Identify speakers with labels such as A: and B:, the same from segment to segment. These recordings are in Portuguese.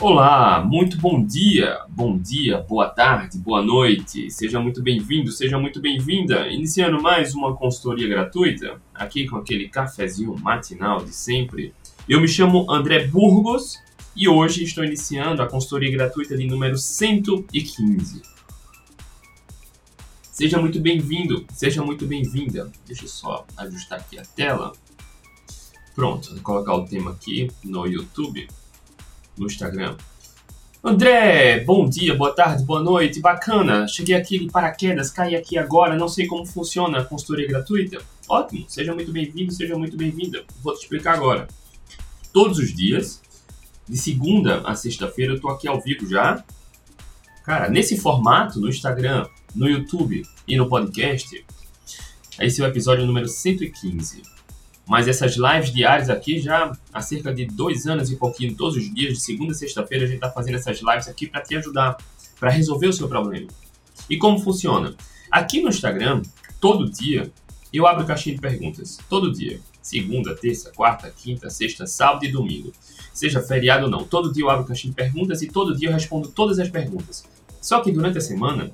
A: Olá, muito bom dia, bom dia, boa tarde, boa noite. Seja muito bem-vindo, seja muito bem-vinda. Iniciando mais uma consultoria gratuita, aqui com aquele cafezinho matinal de sempre. Eu me chamo André Burgos e hoje estou iniciando a consultoria gratuita de número 115. Seja muito bem-vindo, seja muito bem-vinda. Deixa eu só ajustar aqui a tela. Pronto, vou colocar o tema aqui no YouTube no Instagram. André, bom dia, boa tarde, boa noite, bacana. Cheguei aqui de paraquedas, caí aqui agora, não sei como funciona a consultoria gratuita. Ótimo, seja muito bem-vindo, seja muito bem-vinda. Vou te explicar agora. Todos os dias, de segunda a sexta-feira, eu tô aqui ao vivo já. Cara, nesse formato, no Instagram, no YouTube e no podcast, esse é o episódio número 115. Mas essas lives diárias aqui já há cerca de dois anos e pouquinho, todos os dias, de segunda a sexta-feira, a gente está fazendo essas lives aqui para te ajudar, para resolver o seu problema. E como funciona? Aqui no Instagram, todo dia, eu abro caixinha de perguntas. Todo dia. Segunda, terça, quarta, quinta, sexta, sábado e domingo. Seja feriado ou não. Todo dia eu abro caixinha de perguntas e todo dia eu respondo todas as perguntas. Só que durante a semana,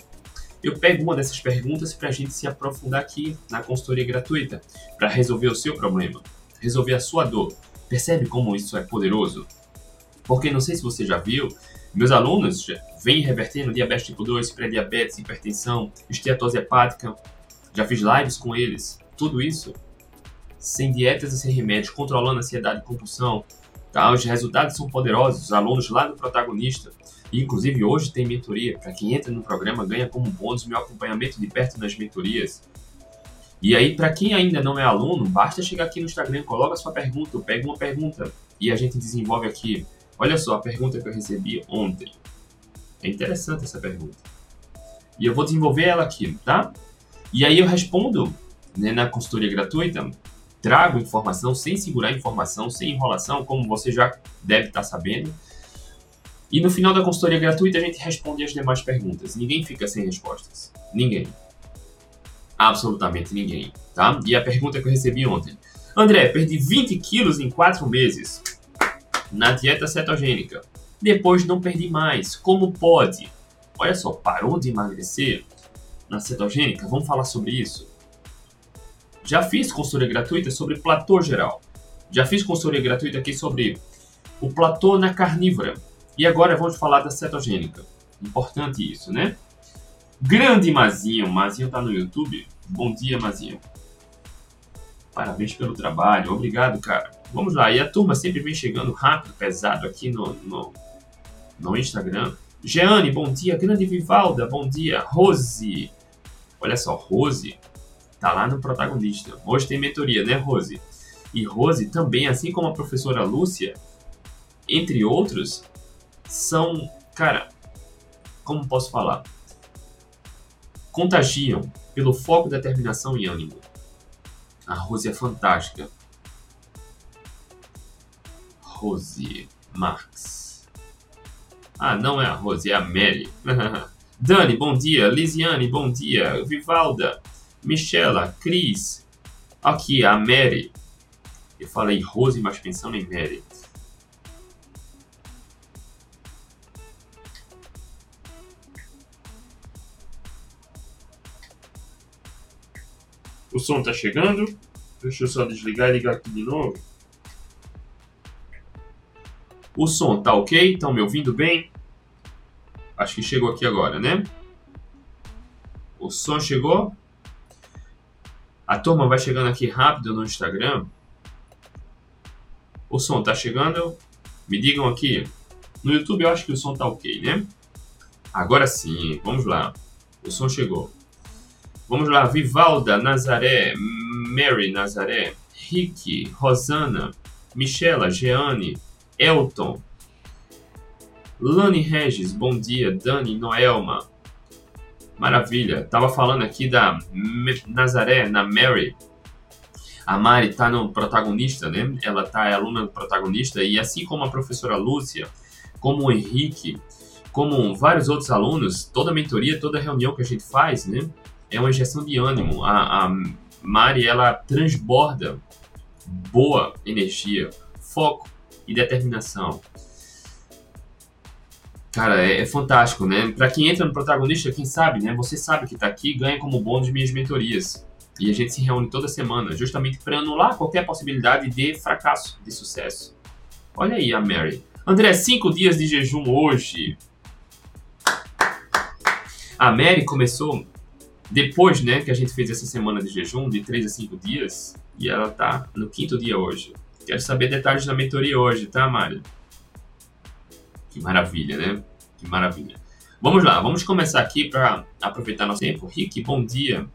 A: eu pego uma dessas perguntas para a gente se aprofundar aqui na consultoria gratuita, para resolver o seu problema, resolver a sua dor. Percebe como isso é poderoso? Porque não sei se você já viu, meus alunos vêm revertendo diabetes tipo 2, pré-diabetes, hipertensão, esteatose hepática. Já fiz lives com eles. Tudo isso sem dietas e sem remédios, controlando ansiedade e compulsão. Tá? Os resultados são poderosos. Os alunos lá do protagonista e, inclusive, hoje tem mentoria. Para quem entra no programa, ganha como bônus meu acompanhamento de perto nas mentorias. E aí, para quem ainda não é aluno, basta chegar aqui no Instagram, coloca sua pergunta, pega uma pergunta e a gente desenvolve aqui. Olha só a pergunta que eu recebi ontem. É interessante essa pergunta. E eu vou desenvolver ela aqui, tá? E aí eu respondo né, na consultoria gratuita, trago informação sem segurar informação, sem enrolação, como você já deve estar sabendo. E no final da consultoria gratuita a gente responde as demais perguntas. Ninguém fica sem respostas. Ninguém. Absolutamente ninguém, tá? E a pergunta que eu recebi ontem. André, perdi 20 quilos em 4 meses na dieta cetogênica. Depois não perdi mais. Como pode? Olha só, parou de emagrecer na cetogênica? Vamos falar sobre isso. Já fiz consultoria gratuita sobre platô geral. Já fiz consultoria gratuita aqui sobre o platô na carnívora. E agora vamos falar da cetogênica. Importante isso, né? Grande Mazinho. Mazinho tá no YouTube. Bom dia, Mazinho. Parabéns pelo trabalho. Obrigado, cara. Vamos lá. E a turma sempre vem chegando rápido, pesado aqui no, no, no Instagram. Jeane, bom dia. Grande Vivalda, bom dia. Rose. Olha só, Rose tá lá no protagonista. Hoje tem mentoria, né, Rose? E Rose também, assim como a professora Lúcia, entre outros, são, cara, como posso falar? Contagiam pelo foco, determinação e ânimo. A Rose é fantástica. Rose Marx. Ah, não é a Rose, é a Mary. Dani, bom dia. Lisiane, bom dia. Vivalda, Michela, Cris. Aqui, a Mary. Eu falei Rose, mas pensando em Mary. O som tá chegando. Deixa eu só desligar e ligar aqui de novo. O som tá ok? Estão me ouvindo bem? Acho que chegou aqui agora, né? O som chegou? A turma vai chegando aqui rápido no Instagram. O som tá chegando? Me digam aqui. No YouTube eu acho que o som tá ok, né? Agora sim, vamos lá. O som chegou. Vamos lá, Vivalda, Nazaré, Mary Nazaré, Rick, Rosana, Michela, Jeane, Elton, Lani Regis, bom dia, Dani, Noelma, maravilha, tava falando aqui da Nazaré, na Mary, a Mari tá no protagonista, né, ela tá é aluna do protagonista, e assim como a professora Lúcia, como o Henrique, como vários outros alunos, toda mentoria, toda reunião que a gente faz, né, é uma injeção de ânimo. A, a Mari, ela transborda boa energia, foco e determinação. Cara, é, é, fantástico, né? Para quem entra no protagonista, quem sabe, né? Você sabe que tá aqui ganha como bônus minhas mentorias. E a gente se reúne toda semana, justamente para anular qualquer possibilidade de fracasso, de sucesso. Olha aí a Mary. André, cinco dias de jejum hoje. A Mary começou depois, né, que a gente fez essa semana de jejum, de três a cinco dias, e ela tá no quinto dia hoje. Quero saber detalhes da mentoria hoje, tá, Mari? Que maravilha, né? Que maravilha. Vamos lá, vamos começar aqui para aproveitar nosso tempo. Rick, bom dia.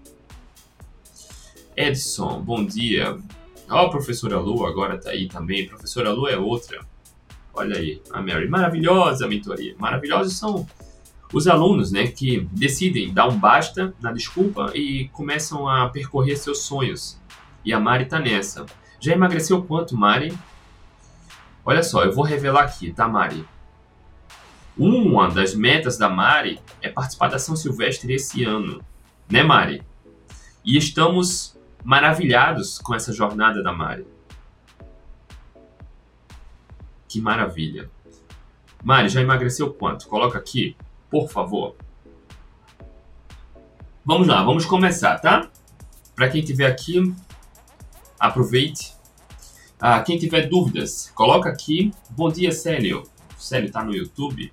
A: Edson, bom dia. Ó, a professora Lu agora tá aí também. Professora Lu é outra. Olha aí, a Mary. Maravilhosa mentoria. Maravilhosos são os alunos, né, que decidem dar um basta na desculpa e começam a percorrer seus sonhos. E a Mari tá nessa. Já emagreceu quanto, Mari? Olha só, eu vou revelar aqui, tá, Mari? Uma das metas da Mari é participar da São Silvestre esse ano, né, Mari? E estamos maravilhados com essa jornada da Mari. Que maravilha. Mari, já emagreceu quanto? Coloca aqui, por favor. Vamos lá, vamos começar, tá? Para quem tiver aqui, aproveite. Ah, quem tiver dúvidas, coloca aqui. Bom dia, Célio. Célio está no YouTube.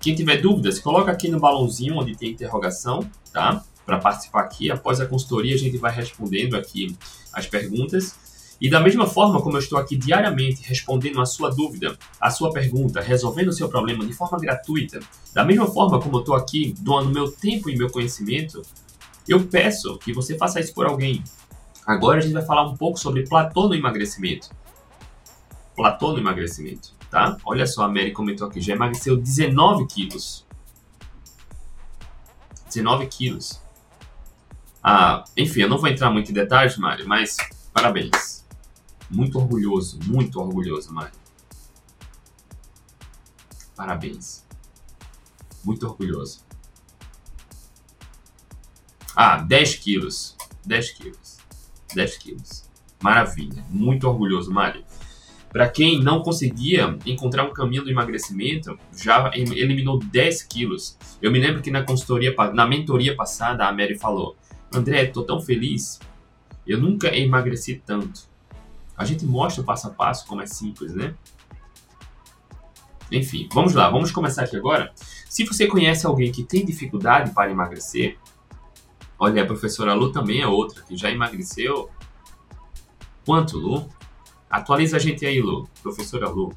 A: Quem tiver dúvidas, coloca aqui no balãozinho onde tem interrogação, tá? Para participar aqui. Após a consultoria, a gente vai respondendo aqui as perguntas. E da mesma forma como eu estou aqui diariamente respondendo a sua dúvida, a sua pergunta, resolvendo o seu problema de forma gratuita, da mesma forma como eu estou aqui doando meu tempo e meu conhecimento, eu peço que você faça isso por alguém. Agora a gente vai falar um pouco sobre platô no emagrecimento. Platô no emagrecimento, tá? Olha só, a Mary comentou aqui, já emagreceu 19 quilos. 19 quilos. Ah, enfim, eu não vou entrar muito em detalhes, Mari, mas parabéns. Muito orgulhoso, muito orgulhoso, Mário. Parabéns. Muito orgulhoso. Ah, 10 quilos. 10 quilos. 10 quilos. Maravilha. Muito orgulhoso, Mário. Para quem não conseguia encontrar um caminho do emagrecimento, já eliminou 10 quilos. Eu me lembro que na consultoria, na mentoria passada, a Mary falou: André, tô tão feliz. Eu nunca emagreci tanto. A gente mostra passo a passo como é simples, né? Enfim, vamos lá, vamos começar aqui agora. Se você conhece alguém que tem dificuldade para emagrecer, olha, a professora Lu também é outra, que já emagreceu. Quanto, Lu? Atualiza a gente aí, Lu. Professora Lu.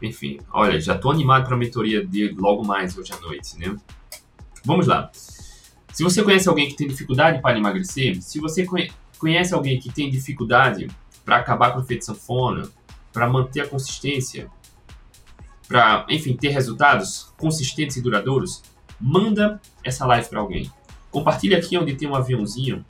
A: Enfim, olha, já estou animado para a mentoria de logo mais hoje à noite, né? Vamos lá. Se você conhece alguém que tem dificuldade para emagrecer, se você conhece alguém que tem dificuldade para acabar com o efeito sanfona, para manter a consistência, para, enfim, ter resultados consistentes e duradouros? Manda essa live para alguém. Compartilha aqui onde tem um aviãozinho,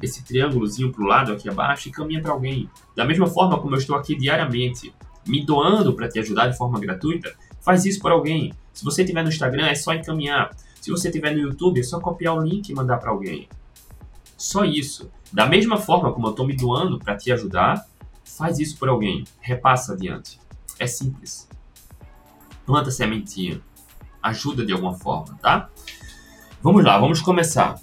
A: esse triângulozinho para o lado aqui abaixo e caminha para alguém. Da mesma forma como eu estou aqui diariamente, me doando para te ajudar de forma gratuita, faz isso por alguém. Se você tiver no Instagram, é só encaminhar. Se você tiver no YouTube, é só copiar o link e mandar para alguém. Só isso. Da mesma forma como eu estou me doando para te ajudar, faz isso por alguém. Repassa adiante. É simples. Planta sementinha. Ajuda de alguma forma, tá? Vamos lá, vamos começar.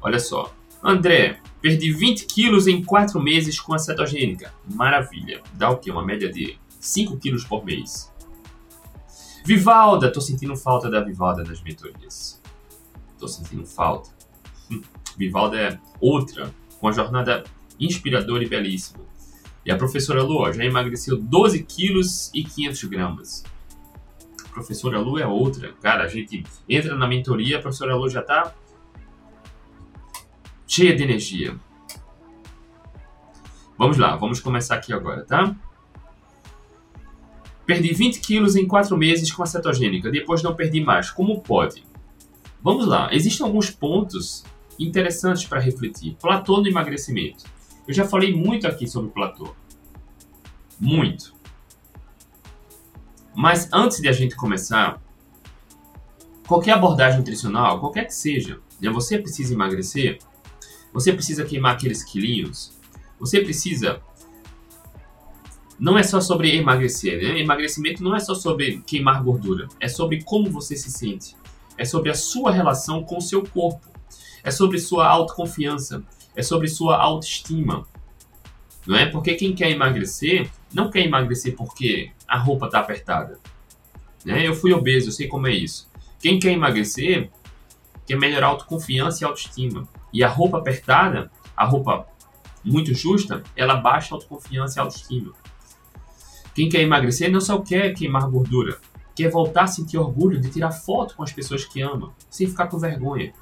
A: Olha só. André, perdi 20 quilos em 4 meses com a cetogênica. Maravilha. Dá o quê? Uma média de 5 quilos por mês. Vivalda, tô sentindo falta da Vivalda nas mentorias. Tô sentindo falta. Vivalda é outra, com a jornada inspiradora e belíssima. E a professora Lu já emagreceu 12 quilos e 500 gramas. A professora Lu é outra. Cara, a gente entra na mentoria, a professora Lu já tá cheia de energia. Vamos lá, vamos começar aqui agora, tá? Perdi 20 quilos em 4 meses com a cetogênica, depois não perdi mais. Como pode? Vamos lá, existem alguns pontos interessantes para refletir. Platô no emagrecimento. Eu já falei muito aqui sobre platô. Muito. Mas antes de a gente começar, qualquer abordagem nutricional, qualquer que seja, né, você precisa emagrecer, você precisa queimar aqueles quilinhos, você precisa não é só sobre emagrecer, né? Emagrecimento não é só sobre queimar gordura, é sobre como você se sente, é sobre a sua relação com o seu corpo, é sobre sua autoconfiança, é sobre sua autoestima, não é? Porque quem quer emagrecer não quer emagrecer porque a roupa está apertada, né? Eu fui obeso, eu sei como é isso. Quem quer emagrecer quer melhorar a autoconfiança e autoestima. E a roupa apertada, a roupa muito justa, ela baixa a autoconfiança e a autoestima. Quem quer emagrecer não só quer queimar gordura, quer voltar a sentir orgulho de tirar foto com as pessoas que ama, sem ficar com vergonha.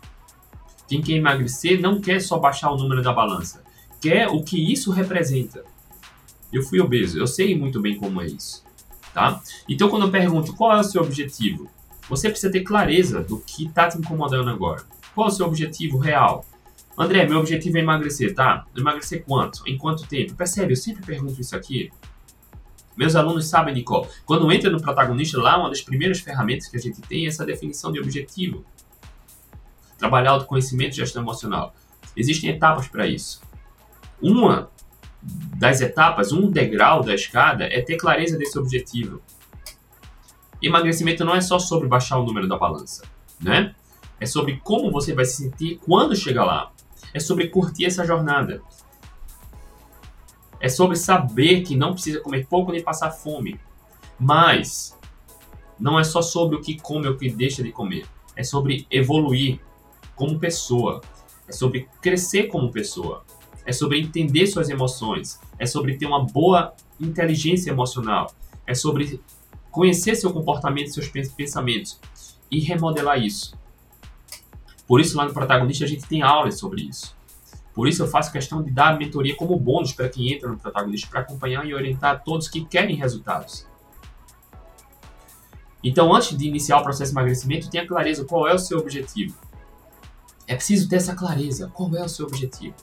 A: Quem quer emagrecer não quer só baixar o número da balança, quer o que isso representa. Eu fui obeso, eu sei muito bem como é isso. Tá? Então, quando eu pergunto qual é o seu objetivo, você precisa ter clareza do que está te incomodando agora. Qual é o seu objetivo real? André, meu objetivo é emagrecer, tá? Emagrecer quanto? Em quanto tempo? Percebe? Eu sempre pergunto isso aqui. Meus alunos sabem, Nicole, quando entra no protagonista, lá uma das primeiras ferramentas que a gente tem é essa definição de objetivo. Trabalhar autoconhecimento e gestão emocional. Existem etapas para isso. Uma das etapas, um degrau da escada, é ter clareza desse objetivo. Emagrecimento não é só sobre baixar o número da balança, né? É sobre como você vai se sentir quando chegar lá. É sobre curtir essa jornada. É sobre saber que não precisa comer pouco nem passar fome. Mas não é só sobre o que come ou o que deixa de comer. É sobre evoluir como pessoa. É sobre crescer como pessoa. É sobre entender suas emoções. É sobre ter uma boa inteligência emocional. É sobre conhecer seu comportamento, seus pensamentos e remodelar isso. Por isso, lá no protagonista, a gente tem aulas sobre isso. Por isso, eu faço questão de dar a mentoria como bônus para quem entra no protagonista, para acompanhar e orientar todos que querem resultados. Então, antes de iniciar o processo de emagrecimento, tenha clareza qual é o seu objetivo. É preciso ter essa clareza. Qual é o seu objetivo?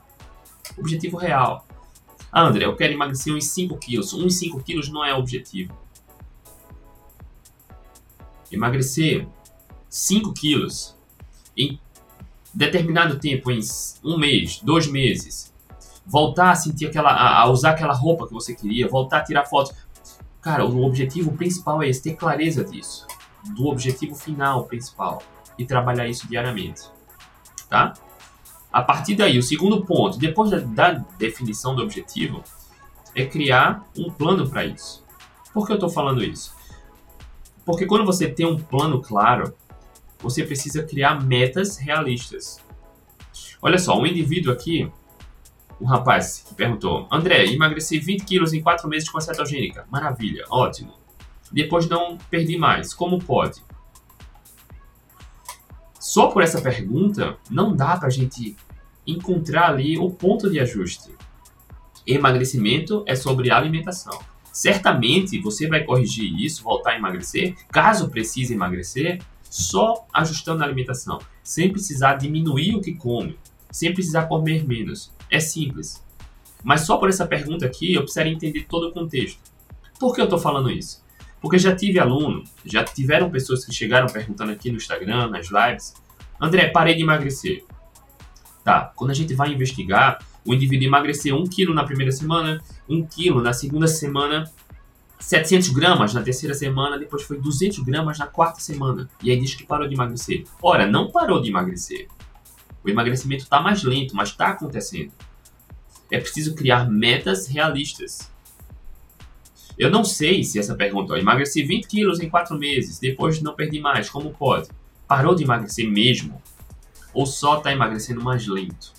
A: Objetivo real. Ah, André, eu quero emagrecer uns 5 quilos. Uns 5 quilos não é objetivo. Emagrecer 5 quilos em determinado tempo, em um mês, dois meses, voltar a sentir aquela, a, usar aquela roupa que você queria, voltar a tirar fotos. Cara, o objetivo principal é esse, ter clareza disso, do objetivo final principal e trabalhar isso diariamente, tá? A partir daí, o segundo ponto, depois da, da definição do objetivo, é criar um plano para isso. Por que eu estou falando isso? Porque quando você tem um plano claro, você precisa criar metas realistas. Olha só, um indivíduo aqui, um rapaz que perguntou: André, emagreci 20 quilos em 4 meses com a cetogênica. Maravilha, ótimo. Depois não perdi mais. Como pode? Só por essa pergunta, não dá para a gente encontrar ali o ponto de ajuste. Emagrecimento é sobre alimentação. Certamente você vai corrigir isso, voltar a emagrecer, caso precise emagrecer, só ajustando a alimentação, sem precisar diminuir o que come, sem precisar comer menos. É simples. Mas só por essa pergunta aqui eu precisaria entender todo o contexto. Por que eu estou falando isso? Porque já tive aluno, já tiveram pessoas que chegaram perguntando aqui no Instagram, nas lives, André, parei de emagrecer. Tá, quando a gente vai investigar, o indivíduo emagreceu 1 kg na primeira semana, 1 kg na segunda semana, 700 gramas na terceira semana, depois foi 200 gramas na quarta semana. E aí diz que parou de emagrecer. Ora, não parou de emagrecer. O emagrecimento está mais lento, mas está acontecendo. É preciso criar metas realistas. Eu não sei se essa pergunta, ó, emagreci 20 quilos em 4 meses, depois não perdi mais, como pode? Parou de emagrecer mesmo? Ou só está emagrecendo mais lento?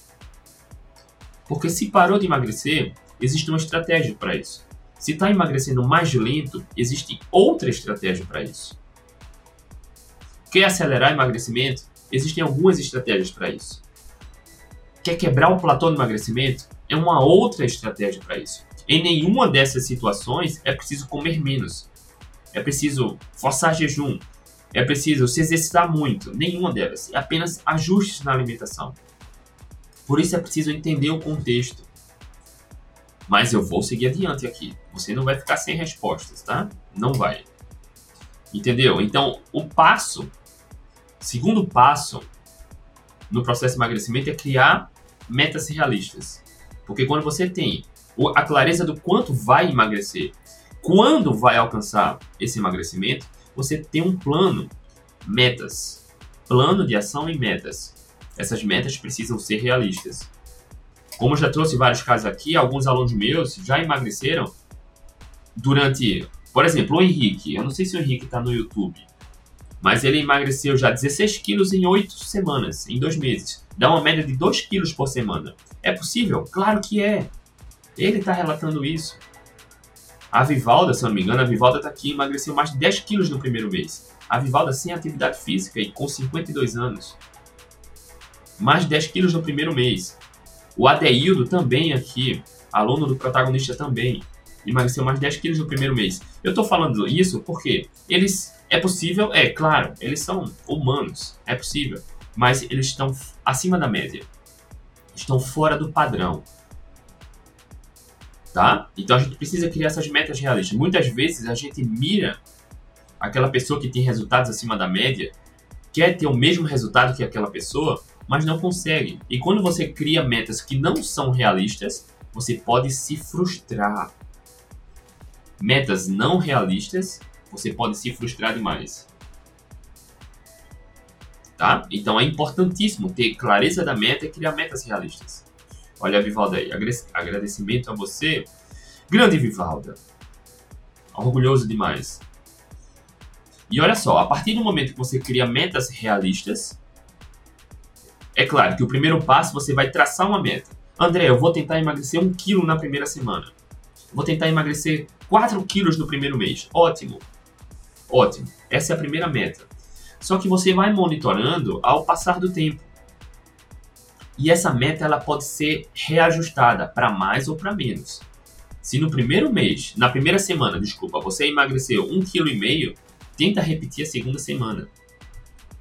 A: Porque se parou de emagrecer, existe uma estratégia para isso. Se está emagrecendo mais lento, existe outra estratégia para isso. Quer acelerar emagrecimento? Existem algumas estratégias para isso. Quer quebrar o platô do emagrecimento? É uma outra estratégia para isso. Em nenhuma dessas situações é preciso comer menos. É preciso forçar jejum. É preciso se exercitar muito. Nenhuma delas. É apenas ajustes na alimentação. Por isso é preciso entender o contexto. Mas eu vou seguir adiante aqui. Você não vai ficar sem respostas, tá? Não vai. Entendeu? Então, o passo, segundo passo no processo de emagrecimento é criar metas realistas. Porque quando você tem a clareza do quanto vai emagrecer, quando vai alcançar esse emagrecimento, você tem um plano, metas, plano de ação e metas. Essas metas precisam ser realistas. Como eu já trouxe vários casos aqui, alguns alunos meus já emagreceram durante, por exemplo, o Henrique. Eu não sei se o Henrique está no YouTube, mas ele emagreceu já 16 quilos em 8 semanas, em 2 meses. Dá uma média de 2 quilos por semana. É possível? Claro que é. Ele está relatando isso. A Vivalda, se eu não me engano, a Vivalda está aqui, emagreceu mais de 10 quilos no primeiro mês. A Vivalda sem atividade física e com 52 anos. Mais de 10 quilos no primeiro mês. O Adeildo também aqui, aluno do protagonista também, emagreceu mais de 10 quilos no primeiro mês. Eu estou falando isso porque eles, é possível, é claro, eles são humanos, é possível, mas eles estão acima da média, estão fora do padrão tá? Então a gente precisa criar essas metas realistas. Muitas vezes a gente mira aquela pessoa que tem resultados acima da média, quer ter o mesmo resultado que aquela pessoa, mas não consegue. E quando você cria metas que não são realistas, você pode se frustrar. Metas não realistas, você pode se frustrar demais. Tá? Então é importantíssimo ter clareza da meta e criar metas realistas. Olha Vivalda aí. Agradecimento a você. Grande Vivalda. Orgulhoso demais. E olha só, a partir do momento que você cria metas realistas, é claro que o primeiro passo você vai traçar uma meta. André, eu vou tentar emagrecer um quilo na primeira semana. Vou tentar emagrecer 4 quilos no primeiro mês. Ótimo. Ótimo. Essa é a primeira meta. Só que você vai monitorando ao passar do tempo. E essa meta ela pode ser reajustada para mais ou para menos. Se no primeiro mês, na primeira semana, desculpa, você emagreceu um quilo e meio, tenta repetir a segunda semana.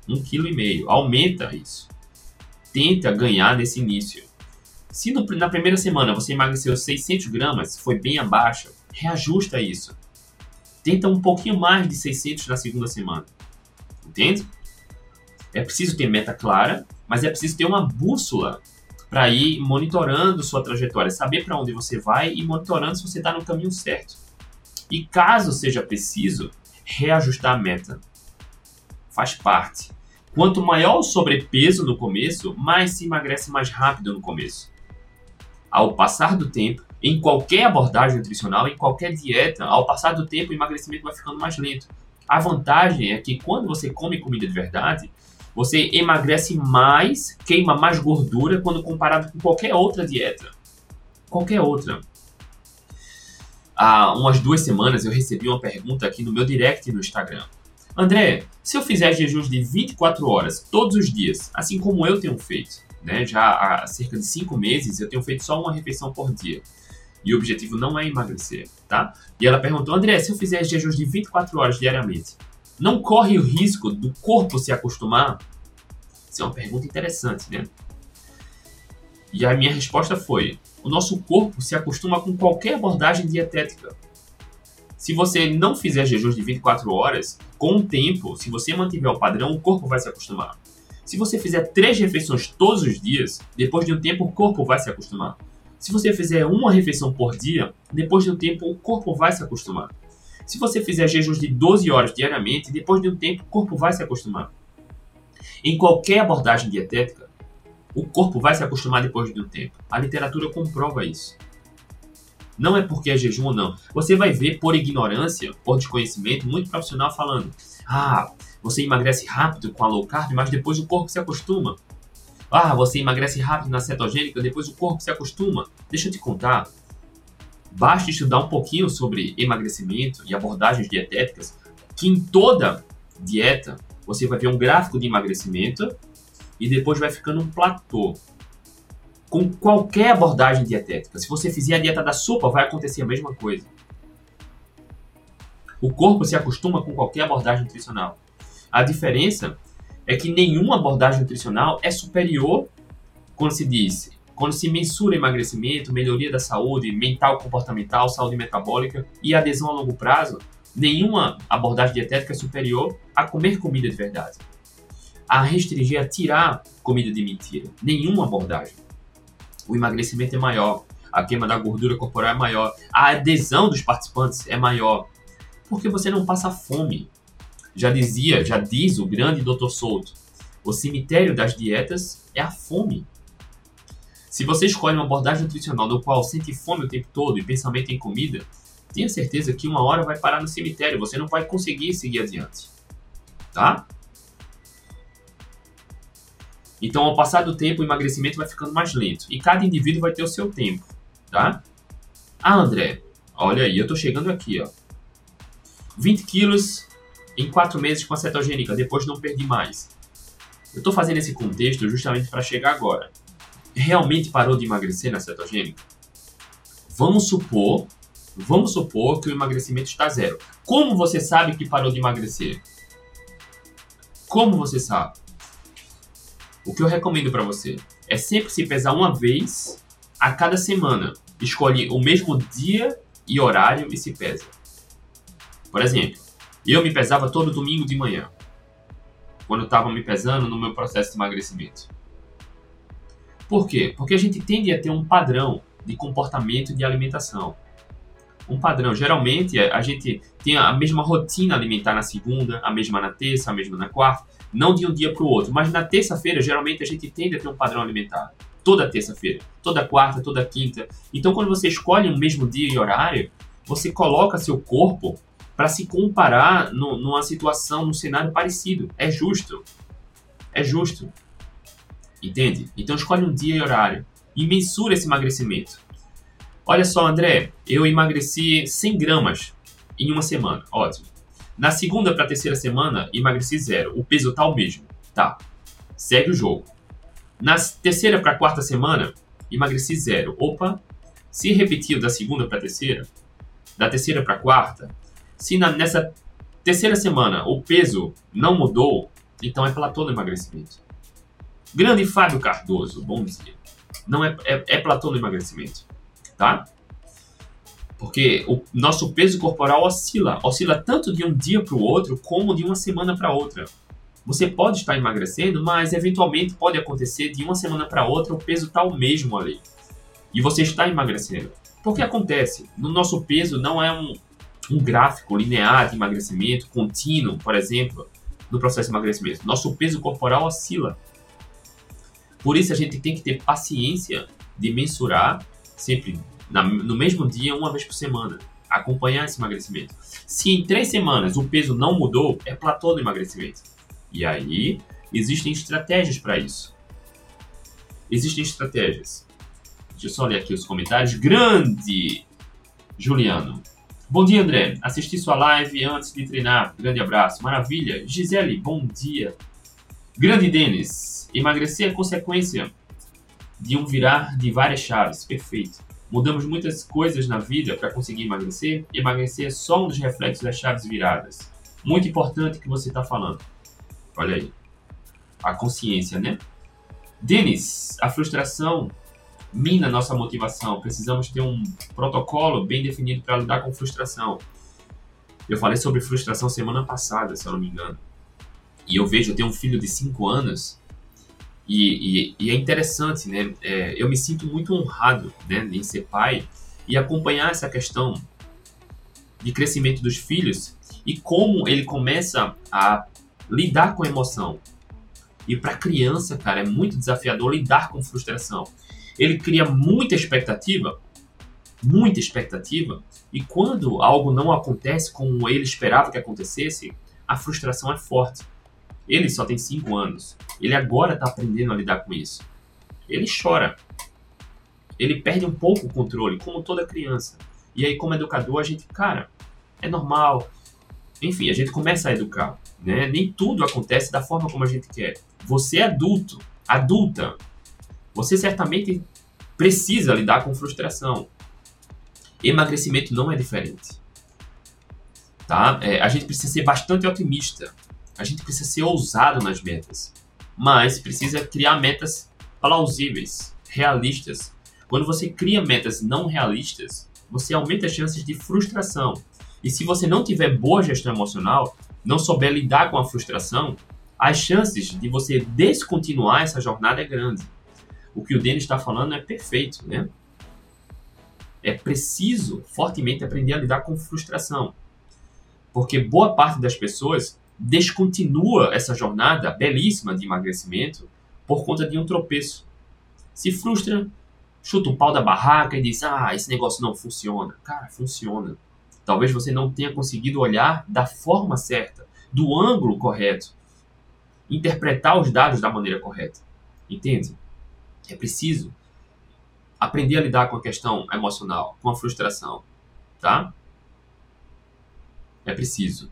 A: Um quilo e meio, aumenta isso. Tenta ganhar nesse início. Se no, na primeira semana você emagreceu 600 gramas, foi bem abaixo, reajusta isso. Tenta um pouquinho mais de 600 na segunda semana. Entende? É preciso ter meta clara, mas é preciso ter uma bússola para ir monitorando sua trajetória, saber para onde você vai e monitorando se você está no caminho certo. E caso seja preciso, reajustar a meta. Faz parte. Quanto maior o sobrepeso no começo, mais se emagrece mais rápido no começo. Ao passar do tempo, em qualquer abordagem nutricional, em qualquer dieta, ao passar do tempo o emagrecimento vai ficando mais lento. A vantagem é que quando você come comida de verdade, você emagrece mais, queima mais gordura quando comparado com qualquer outra dieta. Qualquer outra. Há umas duas semanas eu recebi uma pergunta aqui no meu direct no Instagram. André, se eu fizer jejuns de 24 horas todos os dias, assim como eu tenho feito, né, já há cerca de 5 meses eu tenho feito só uma refeição por dia. E o objetivo não é emagrecer, tá? E ela perguntou, André, se eu fizer jejuns de 24 horas diariamente, não corre o risco do corpo se acostumar? Isso é uma pergunta interessante, né? E a minha resposta foi: o nosso corpo se acostuma com qualquer abordagem dietética. Se você não fizer jejuns de 24 horas, com o tempo, se você mantiver o padrão, o corpo vai se acostumar. Se você fizer três refeições todos os dias, depois de um tempo o corpo vai se acostumar. Se você fizer uma refeição por dia, depois de um tempo o corpo vai se acostumar. Se você fizer jejuns de 12 horas diariamente, depois de um tempo o corpo vai se acostumar. Em qualquer abordagem dietética, o corpo vai se acostumar depois de um tempo. A literatura comprova isso. Não é porque é jejum ou não. Você vai ver por ignorância, por desconhecimento, muito profissional falando: ah, você emagrece rápido com a low carb, mas depois o corpo se acostuma. Ah, você emagrece rápido na cetogênica, depois o corpo se acostuma. Deixa eu te contar. Basta estudar um pouquinho sobre emagrecimento e abordagens dietéticas, que em toda dieta você vai ver um gráfico de emagrecimento e depois vai ficando um platô. Com qualquer abordagem dietética, se você fizer a dieta da sopa, vai acontecer a mesma coisa. O corpo se acostuma com qualquer abordagem nutricional. A diferença é que nenhuma abordagem nutricional é superior quando se diz quando se mensura emagrecimento, melhoria da saúde mental, comportamental, saúde metabólica e adesão a longo prazo, nenhuma abordagem dietética é superior a comer comida de verdade. A restringir, a tirar comida de mentira. Nenhuma abordagem. O emagrecimento é maior. a queima da gordura corporal é maior, a adesão dos participantes é maior, porque você não passa fome. Já dizia, já diz o grande Dr. Souto, o cemitério das dietas é a fome. Se você escolhe uma abordagem nutricional no qual sente fome o tempo todo e pensamento em comida, tenha certeza que uma hora vai parar no cemitério, você não vai conseguir seguir adiante. Tá? Então, ao passar do tempo, o emagrecimento vai ficando mais lento. E cada indivíduo vai ter o seu tempo, tá? Ah, André, olha aí, eu tô chegando aqui, ó. 20 quilos em 4 meses com a cetogênica, depois não perdi mais. Eu tô fazendo esse contexto justamente para chegar agora. Realmente parou de emagrecer na cetogênica? Vamos supor, vamos supor que o emagrecimento está zero. Como você sabe que parou de emagrecer? Como você sabe? O que eu recomendo para você é sempre se pesar uma vez a cada semana. Escolhe o mesmo dia e horário e se pesa. Por exemplo, eu me pesava todo domingo de manhã, quando eu estava me pesando no meu processo de emagrecimento. Por quê? Porque a gente tende a ter um padrão de comportamento de alimentação. Um padrão. Geralmente a gente tem a mesma rotina alimentar na segunda, a mesma na terça, a mesma na quarta não de um dia para o outro, mas na terça-feira, geralmente a gente tende a ter um padrão alimentar. Toda terça-feira, toda quarta, toda quinta. Então, quando você escolhe um mesmo dia e horário, você coloca seu corpo para se comparar no, numa situação, num cenário parecido. É justo. É justo. Entende? Então, escolhe um dia e horário e mensura esse emagrecimento. Olha só, André, eu emagreci 100 gramas em uma semana. Ótimo. Na segunda para terceira semana, emagreci zero. O peso tá o mesmo. Tá. Segue o jogo. Na terceira para quarta semana, emagreci zero. Opa. Se repetiu da segunda para terceira, da terceira para quarta, se na, nessa terceira semana o peso não mudou, então é platô no emagrecimento. Grande Fábio Cardoso, bom dia. Não é, é, é platô no emagrecimento, tá? Porque o nosso peso corporal oscila, oscila tanto de um dia para o outro como de uma semana para outra. Você pode estar emagrecendo, mas eventualmente pode acontecer de uma semana para outra o peso está o mesmo ali. E você está emagrecendo. Porque acontece, no nosso peso não é um, um gráfico linear de emagrecimento contínuo, por exemplo, no processo de emagrecimento. Nosso peso corporal oscila. Por isso a gente tem que ter paciência de mensurar sempre na, no mesmo dia, uma vez por semana. Acompanhar esse emagrecimento. Se em três semanas o peso não mudou, é platô no emagrecimento. E aí, existem estratégias para isso. Existem estratégias. Deixa eu só ler aqui os comentários. Grande Juliano. Bom dia, André. Assisti sua live antes de treinar. Grande abraço. Maravilha. Gisele, bom dia. Grande Denis. Emagrecer é consequência de um virar de várias chaves. Perfeito. Mudamos muitas coisas na vida para conseguir emagrecer. Emagrecer é só um dos reflexos das chaves viradas. Muito importante que você está falando. Olha aí. A consciência, né? Denis, a frustração mina nossa motivação. Precisamos ter um protocolo bem definido para lidar com frustração. Eu falei sobre frustração semana passada, se eu não me engano. E eu vejo, eu tenho um filho de 5 anos e, e, e é interessante, né? É, eu me sinto muito honrado né, em ser pai e acompanhar essa questão de crescimento dos filhos e como ele começa a lidar com emoção. E para criança, cara, é muito desafiador lidar com frustração. Ele cria muita expectativa, muita expectativa, e quando algo não acontece como ele esperava que acontecesse, a frustração é forte. Ele só tem 5 anos. Ele agora está aprendendo a lidar com isso. Ele chora. Ele perde um pouco o controle, como toda criança. E aí, como educador, a gente, cara, é normal. Enfim, a gente começa a educar. Né? Nem tudo acontece da forma como a gente quer. Você é adulto, adulta. Você certamente precisa lidar com frustração. Emagrecimento não é diferente. Tá? É, a gente precisa ser bastante otimista a gente precisa ser ousado nas metas, mas precisa criar metas plausíveis, realistas. Quando você cria metas não realistas, você aumenta as chances de frustração. E se você não tiver boa gestão emocional, não souber lidar com a frustração, as chances de você descontinuar essa jornada é grande. O que o Denis está falando é perfeito, né? é preciso fortemente aprender a lidar com frustração. Porque boa parte das pessoas descontinua essa jornada belíssima de emagrecimento por conta de um tropeço. Se frustra, chuta o pau da barraca e diz: Ah, esse negócio não funciona. Cara, funciona. Talvez você não tenha conseguido olhar da forma certa, do ângulo correto, interpretar os dados da maneira correta. Entende? É preciso aprender a lidar com a questão emocional, com a frustração, tá? É preciso.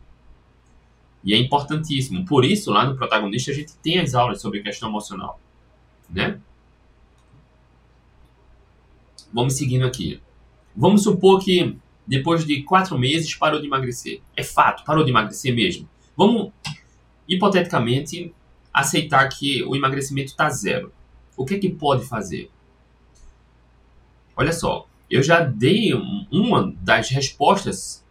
A: E é importantíssimo. Por isso, lá no protagonista, a gente tem as aulas sobre questão emocional, né? Vamos seguindo aqui. Vamos supor que depois de quatro meses parou de emagrecer. É fato, parou de emagrecer mesmo. Vamos, hipoteticamente, aceitar que o emagrecimento está zero. O que é que pode fazer? Olha só, eu já dei uma das respostas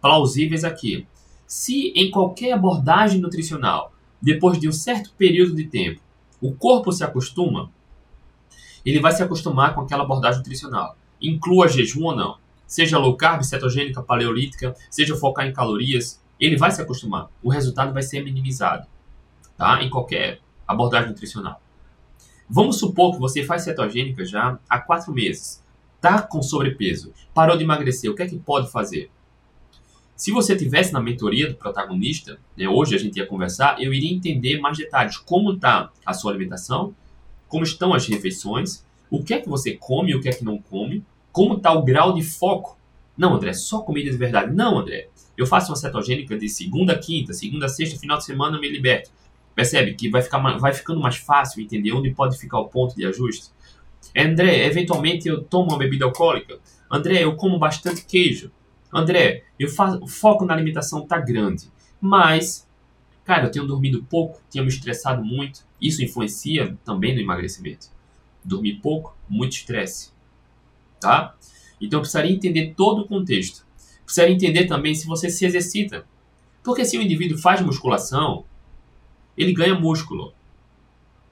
A: plausíveis aqui. Se em qualquer abordagem nutricional, depois de um certo período de tempo, o corpo se acostuma, ele vai se acostumar com aquela abordagem nutricional. Inclua jejum ou não. Seja low carb, cetogênica, paleolítica, seja focar em calorias, ele vai se acostumar. O resultado vai ser minimizado, tá? Em qualquer abordagem nutricional. Vamos supor que você faz cetogênica já há quatro meses, está com sobrepeso, parou de emagrecer, o que é que pode fazer? Se você tivesse na mentoria do protagonista, né, hoje a gente ia conversar, eu iria entender mais detalhes como está a sua alimentação, como estão as refeições, o que é que você come e o que é que não come, como está o grau de foco. Não, André, só comida de verdade. Não, André, eu faço uma cetogênica de segunda a quinta, segunda a sexta, final de semana eu me liberto. Percebe que vai, ficar, vai ficando mais fácil entender onde pode ficar o ponto de ajuste? André, eventualmente eu tomo uma bebida alcoólica. André, eu como bastante queijo. André, eu faço, o foco na alimentação tá grande. Mas, cara, eu tenho dormido pouco, tenho me estressado muito. Isso influencia também no emagrecimento. Dormir pouco, muito estresse. Tá? Então eu precisaria entender todo o contexto. Precisaria entender também se você se exercita. Porque se o indivíduo faz musculação, ele ganha músculo.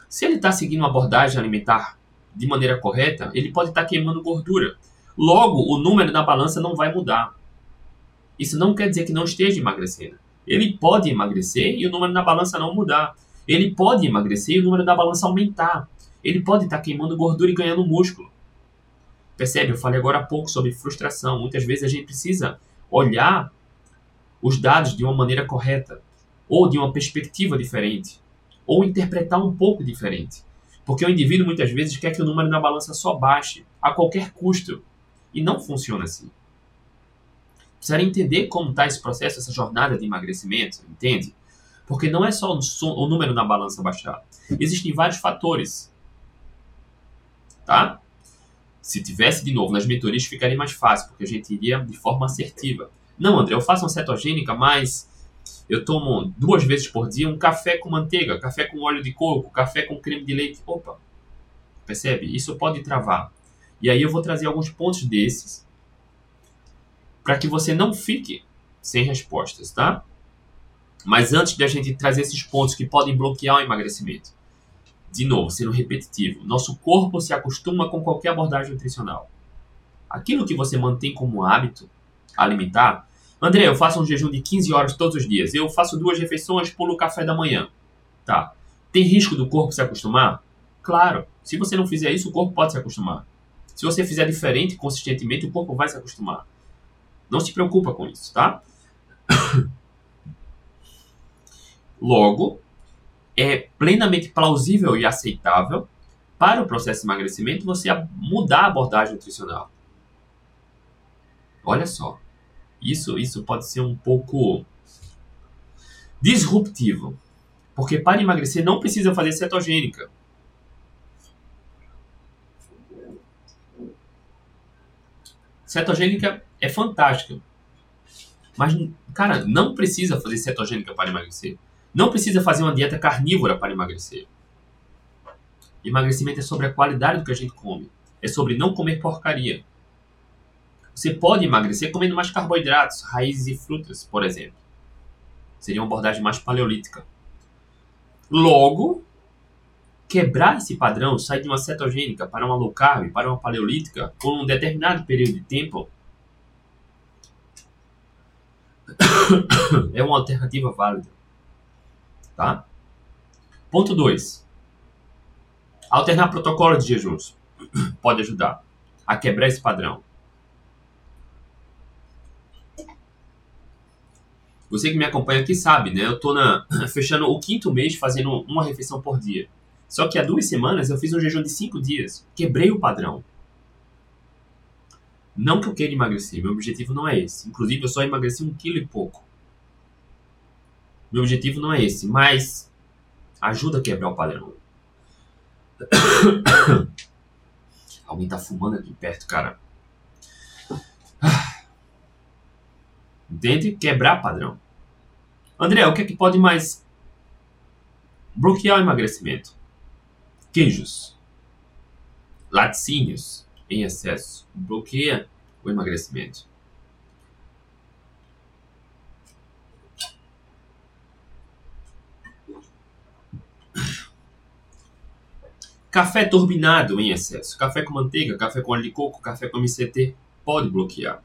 A: Se ele está seguindo uma abordagem alimentar de maneira correta, ele pode estar tá queimando gordura. Logo, o número na balança não vai mudar. Isso não quer dizer que não esteja emagrecendo. Ele pode emagrecer e o número na balança não mudar. Ele pode emagrecer e o número da balança aumentar. Ele pode estar tá queimando gordura e ganhando músculo. Percebe? Eu falei agora há pouco sobre frustração. Muitas vezes a gente precisa olhar os dados de uma maneira correta ou de uma perspectiva diferente, ou interpretar um pouco diferente. Porque o indivíduo muitas vezes quer que o número na balança só baixe, a qualquer custo. E não funciona assim. Precisa entender como está esse processo, essa jornada de emagrecimento, entende? Porque não é só o número na balança baixar. Existem vários fatores. Tá? Se tivesse de novo nas mentorias, ficaria mais fácil, porque a gente iria de forma assertiva. Não, André, eu faço uma cetogênica, mas eu tomo duas vezes por dia um café com manteiga, café com óleo de coco, café com creme de leite. Opa, percebe? Isso pode travar. E aí eu vou trazer alguns pontos desses para que você não fique sem respostas, tá? Mas antes de a gente trazer esses pontos que podem bloquear o emagrecimento, de novo, sendo repetitivo, nosso corpo se acostuma com qualquer abordagem nutricional. Aquilo que você mantém como hábito alimentar André, eu faço um jejum de 15 horas todos os dias. Eu faço duas refeições, pulo o café da manhã. Tá. Tem risco do corpo se acostumar? Claro. Se você não fizer isso, o corpo pode se acostumar. Se você fizer diferente consistentemente, o corpo vai se acostumar. Não se preocupa com isso, tá? Logo, é plenamente plausível e aceitável para o processo de emagrecimento você mudar a abordagem nutricional. Olha só. Isso, isso pode ser um pouco disruptivo. Porque para emagrecer não precisa fazer cetogênica. Cetogênica é fantástica. Mas, cara, não precisa fazer cetogênica para emagrecer. Não precisa fazer uma dieta carnívora para emagrecer. Emagrecimento é sobre a qualidade do que a gente come. É sobre não comer porcaria. Você pode emagrecer comendo mais carboidratos, raízes e frutas, por exemplo. Seria uma abordagem mais paleolítica. Logo, quebrar esse padrão, sair de uma cetogênica para uma low carb, para uma paleolítica, por um determinado período de tempo, é uma alternativa válida. Tá? Ponto 2. Alternar protocolo de jejuns pode ajudar a quebrar esse padrão. Você que me acompanha aqui sabe, né? Eu tô na, fechando o quinto mês fazendo uma refeição por dia. Só que há duas semanas eu fiz um jejum de cinco dias. Quebrei o padrão. Não que eu queira emagrecer, meu objetivo não é esse. Inclusive, eu só emagreci um quilo e pouco. Meu objetivo não é esse, mas ajuda a quebrar o padrão. Alguém tá fumando aqui perto, cara. Entende? Quebrar padrão. André, o que é que pode mais bloquear o emagrecimento? Queijos, laticínios em excesso bloqueia o emagrecimento. Café turbinado em excesso, café com manteiga, café com óleo de coco, café com MCT pode bloquear.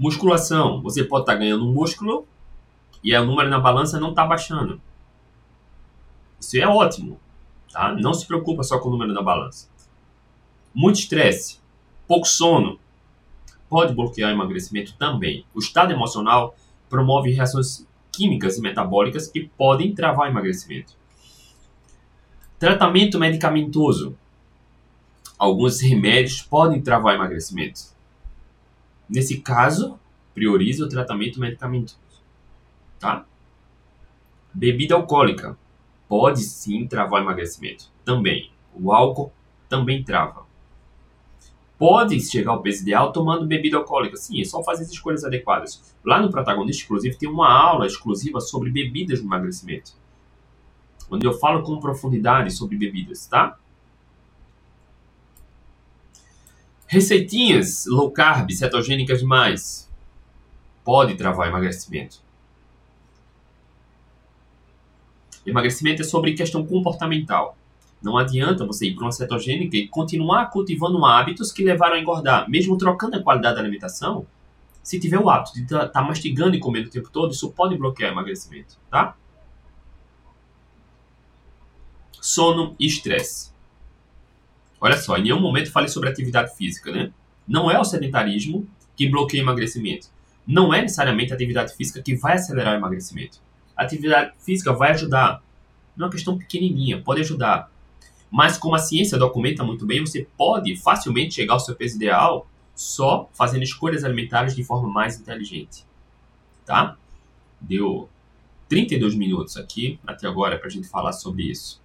A: Musculação. Você pode estar tá ganhando músculo e o número na balança não está baixando. Isso é ótimo. Tá? Não se preocupa só com o número na balança. Muito estresse, pouco sono, pode bloquear o emagrecimento também. O estado emocional promove reações químicas e metabólicas que podem travar o emagrecimento. Tratamento medicamentoso. Alguns remédios podem travar o emagrecimento. Nesse caso, priorize o tratamento medicamentoso. Tá? Bebida alcoólica pode sim travar o emagrecimento. Também. O álcool também trava. Pode chegar ao peso ideal tomando bebida alcoólica. Sim, é só fazer as escolhas adequadas. Lá no Protagonista, inclusive, tem uma aula exclusiva sobre bebidas no emagrecimento. Onde eu falo com profundidade sobre bebidas, tá? Receitinhas low carb, cetogênicas demais, pode travar emagrecimento. Emagrecimento é sobre questão comportamental. Não adianta você ir para uma cetogênica e continuar cultivando hábitos que levaram a engordar, mesmo trocando a qualidade da alimentação. Se tiver o hábito de estar tá, tá mastigando e comendo o tempo todo, isso pode bloquear o emagrecimento, tá? Sono e estresse. Olha só, em nenhum momento falei sobre atividade física, né? Não é o sedentarismo que bloqueia o emagrecimento. Não é necessariamente a atividade física que vai acelerar o emagrecimento. A atividade física vai ajudar. Não é uma questão pequenininha, pode ajudar. Mas como a ciência documenta muito bem, você pode facilmente chegar ao seu peso ideal só fazendo escolhas alimentares de forma mais inteligente. Tá? Deu 32 minutos aqui até agora para a gente falar sobre isso.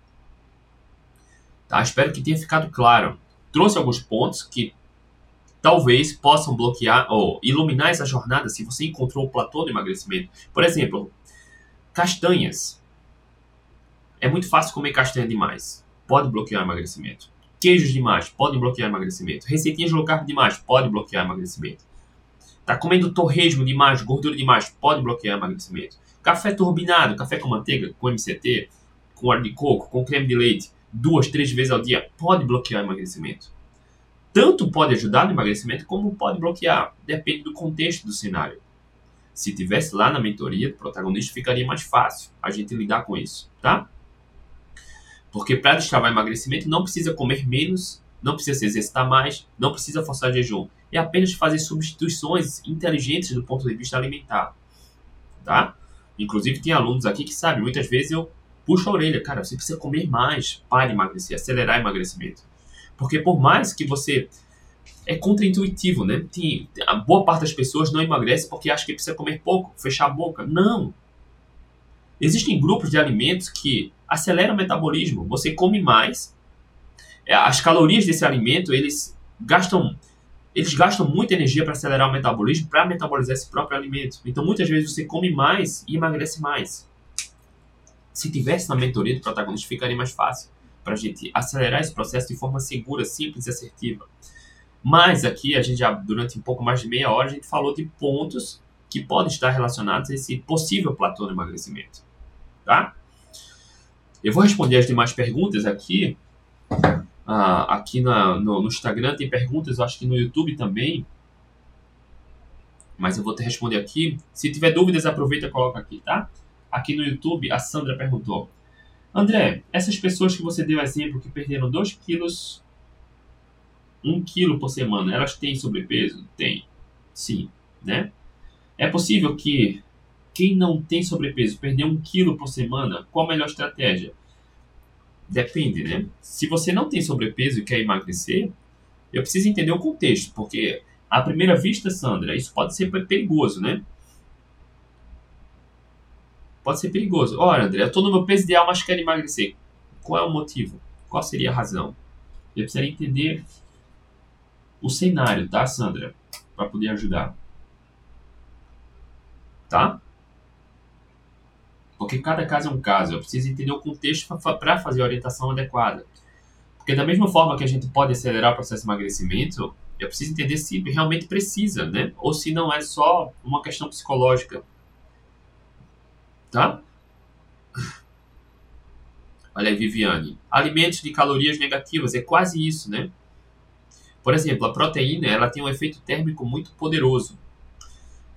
A: Tá? Espero que tenha ficado claro. Trouxe alguns pontos que talvez possam bloquear ou iluminar essa jornada se você encontrou o platô do emagrecimento. Por exemplo, castanhas. É muito fácil comer castanha demais. Pode bloquear o emagrecimento. Queijos demais pode bloquear o emagrecimento. Receitinhas low carb demais pode bloquear o emagrecimento. Tá comendo torresmo demais, gordura demais pode bloquear o emagrecimento. Café turbinado, café com manteiga, com MCT, com óleo de coco, com creme de leite, duas, três vezes ao dia, pode bloquear o emagrecimento. Tanto pode ajudar no emagrecimento, como pode bloquear. Depende do contexto do cenário. Se tivesse lá na mentoria do protagonista, ficaria mais fácil a gente lidar com isso, tá? Porque para destravar emagrecimento, não precisa comer menos, não precisa se exercitar mais, não precisa forçar jejum. É apenas fazer substituições inteligentes do ponto de vista alimentar, tá? Inclusive, tem alunos aqui que sabem, muitas vezes eu puxa a orelha, cara, você precisa comer mais para emagrecer, acelerar emagrecimento. Porque por mais que você é contraintuitivo, né? Tem, a boa parte das pessoas não emagrece porque acha que precisa comer pouco, fechar a boca. Não. Existem grupos de alimentos que aceleram o metabolismo. Você come mais, é, as calorias desse alimento, eles gastam eles gastam muita energia para acelerar o metabolismo, para metabolizar esse próprio alimento. Então, muitas vezes você come mais e emagrece mais se tivesse na mentoria do protagonista, ficaria mais fácil para a gente acelerar esse processo de forma segura, simples e assertiva. Mas aqui, a gente já, durante um pouco mais de meia hora, a gente falou de pontos que podem estar relacionados a esse possível platô de emagrecimento. Tá? Eu vou responder as demais perguntas aqui. Ah, aqui na, no, no, Instagram tem perguntas, acho que no YouTube também. Mas eu vou te responder aqui. Se tiver dúvidas, aproveita e coloca aqui, tá? Aqui no YouTube, a Sandra perguntou: André, essas pessoas que você deu exemplo que perderam 2 quilos, 1 um quilo por semana, elas têm sobrepeso? Tem. Sim, né? É possível que quem não tem sobrepeso perder um quilo por semana, qual a melhor estratégia? Depende, né? Se você não tem sobrepeso e quer emagrecer, eu preciso entender o contexto, porque à primeira vista, Sandra, isso pode ser perigoso, né? Pode ser perigoso. Olha, André, eu estou no meu peso ideal, mas quero emagrecer. Qual é o motivo? Qual seria a razão? Eu precisaria entender o cenário, tá, Sandra? Para poder ajudar. Tá? Porque cada caso é um caso. Eu preciso entender o contexto para fazer a orientação adequada. Porque da mesma forma que a gente pode acelerar o processo de emagrecimento, eu preciso entender se realmente precisa, né? Ou se não é só uma questão psicológica. Tá? Olha aí, Viviane. Alimentos de calorias negativas, é quase isso, né? Por exemplo, a proteína, ela tem um efeito térmico muito poderoso.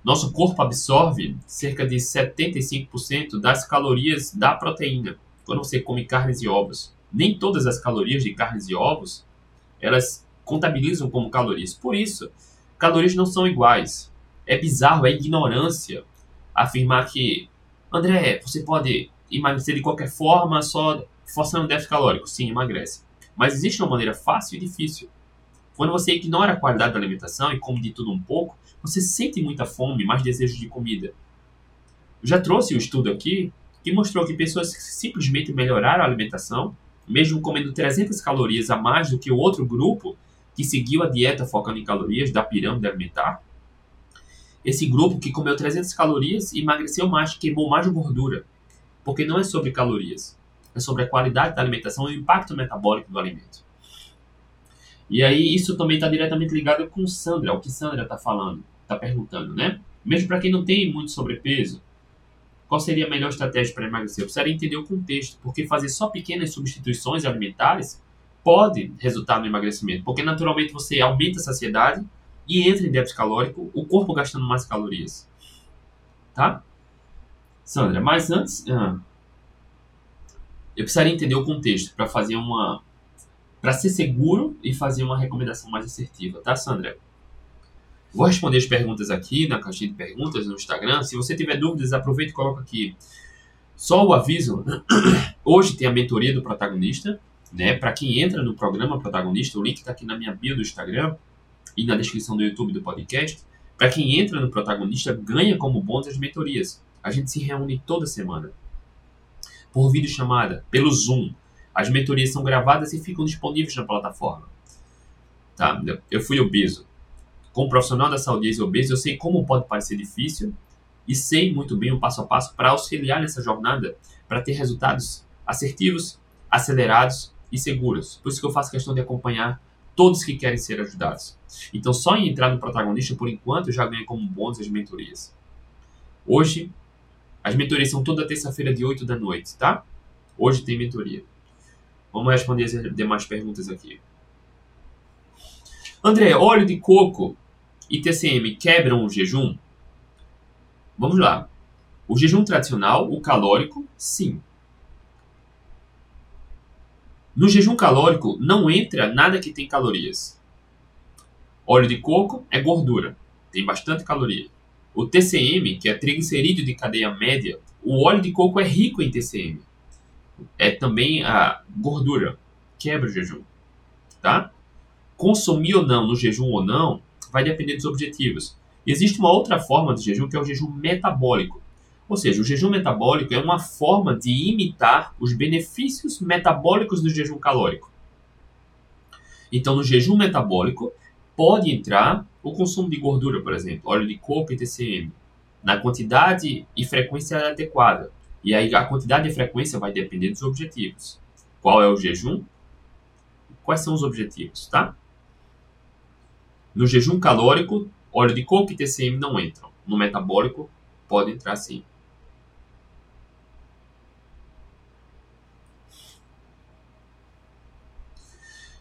A: Nosso corpo absorve cerca de 75% das calorias da proteína quando você come carnes e ovos. Nem todas as calorias de carnes e ovos elas contabilizam como calorias. Por isso, calorias não são iguais. É bizarro, é ignorância afirmar que, André, você pode emagrecer de qualquer forma só forçando déficit calórico. Sim, emagrece. Mas existe uma maneira fácil e difícil. Quando você ignora a qualidade da alimentação e come de tudo um pouco, você sente muita fome, mais desejo de comida. Eu já trouxe um estudo aqui que mostrou que pessoas que simplesmente melhoraram a alimentação, mesmo comendo 300 calorias a mais do que o outro grupo que seguiu a dieta focando em calorias da pirâmide alimentar, esse grupo que comeu 300 calorias emagreceu mais, queimou mais gordura. Porque não é sobre calorias, é sobre a qualidade da alimentação e o impacto metabólico do alimento. E aí isso também está diretamente ligado com Sandra, o que Sandra está falando, está perguntando, né? Mesmo para quem não tem muito sobrepeso, qual seria a melhor estratégia para emagrecer? Eu precisaria entender o contexto, porque fazer só pequenas substituições alimentares pode resultar no emagrecimento, porque naturalmente você aumenta a saciedade e entra em déficit calórico, o corpo gastando mais calorias. Tá? Sandra, mas antes, ah, eu precisaria entender o contexto para fazer uma para ser seguro e fazer uma recomendação mais assertiva, tá, Sandra? Vou responder as perguntas aqui na caixinha de perguntas no Instagram. Se você tiver dúvidas, aproveita e coloca aqui. Só o aviso: hoje tem a mentoria do protagonista, né? Para quem entra no programa protagonista, o link está aqui na minha bio do Instagram e na descrição do YouTube do podcast. Para quem entra no protagonista, ganha como bônus as mentorias. A gente se reúne toda semana por vídeo chamada, pelo Zoom. As mentorias são gravadas e ficam disponíveis na plataforma. Tá? Eu fui obeso. Como profissional da saúde e obeso, eu sei como pode parecer difícil e sei muito bem o passo a passo para auxiliar nessa jornada para ter resultados assertivos, acelerados e seguros. Por isso que eu faço questão de acompanhar todos que querem ser ajudados. Então, só em entrar no protagonista, por enquanto, já ganhei como bônus as mentorias. Hoje, as mentorias são toda terça-feira de 8 da noite, tá? Hoje tem mentoria. Vamos responder as demais perguntas aqui. André, óleo de coco e TCM quebram o jejum? Vamos lá. O jejum tradicional, o calórico, sim. No jejum calórico não entra nada que tem calorias. Óleo de coco é gordura, tem bastante caloria. O TCM, que é triglicerídeo de cadeia média, o óleo de coco é rico em TCM é também a gordura, quebra o jejum, tá? Consumir ou não, no jejum ou não, vai depender dos objetivos. Existe uma outra forma de jejum que é o jejum metabólico. Ou seja, o jejum metabólico é uma forma de imitar os benefícios metabólicos do jejum calórico. Então, no jejum metabólico, pode entrar o consumo de gordura, por exemplo, óleo de coco e TCM, na quantidade e frequência adequada. E aí a quantidade e frequência vai depender dos objetivos. Qual é o jejum? Quais são os objetivos, tá? No jejum calórico, óleo de coco e TCM não entram. No metabólico, pode entrar sim.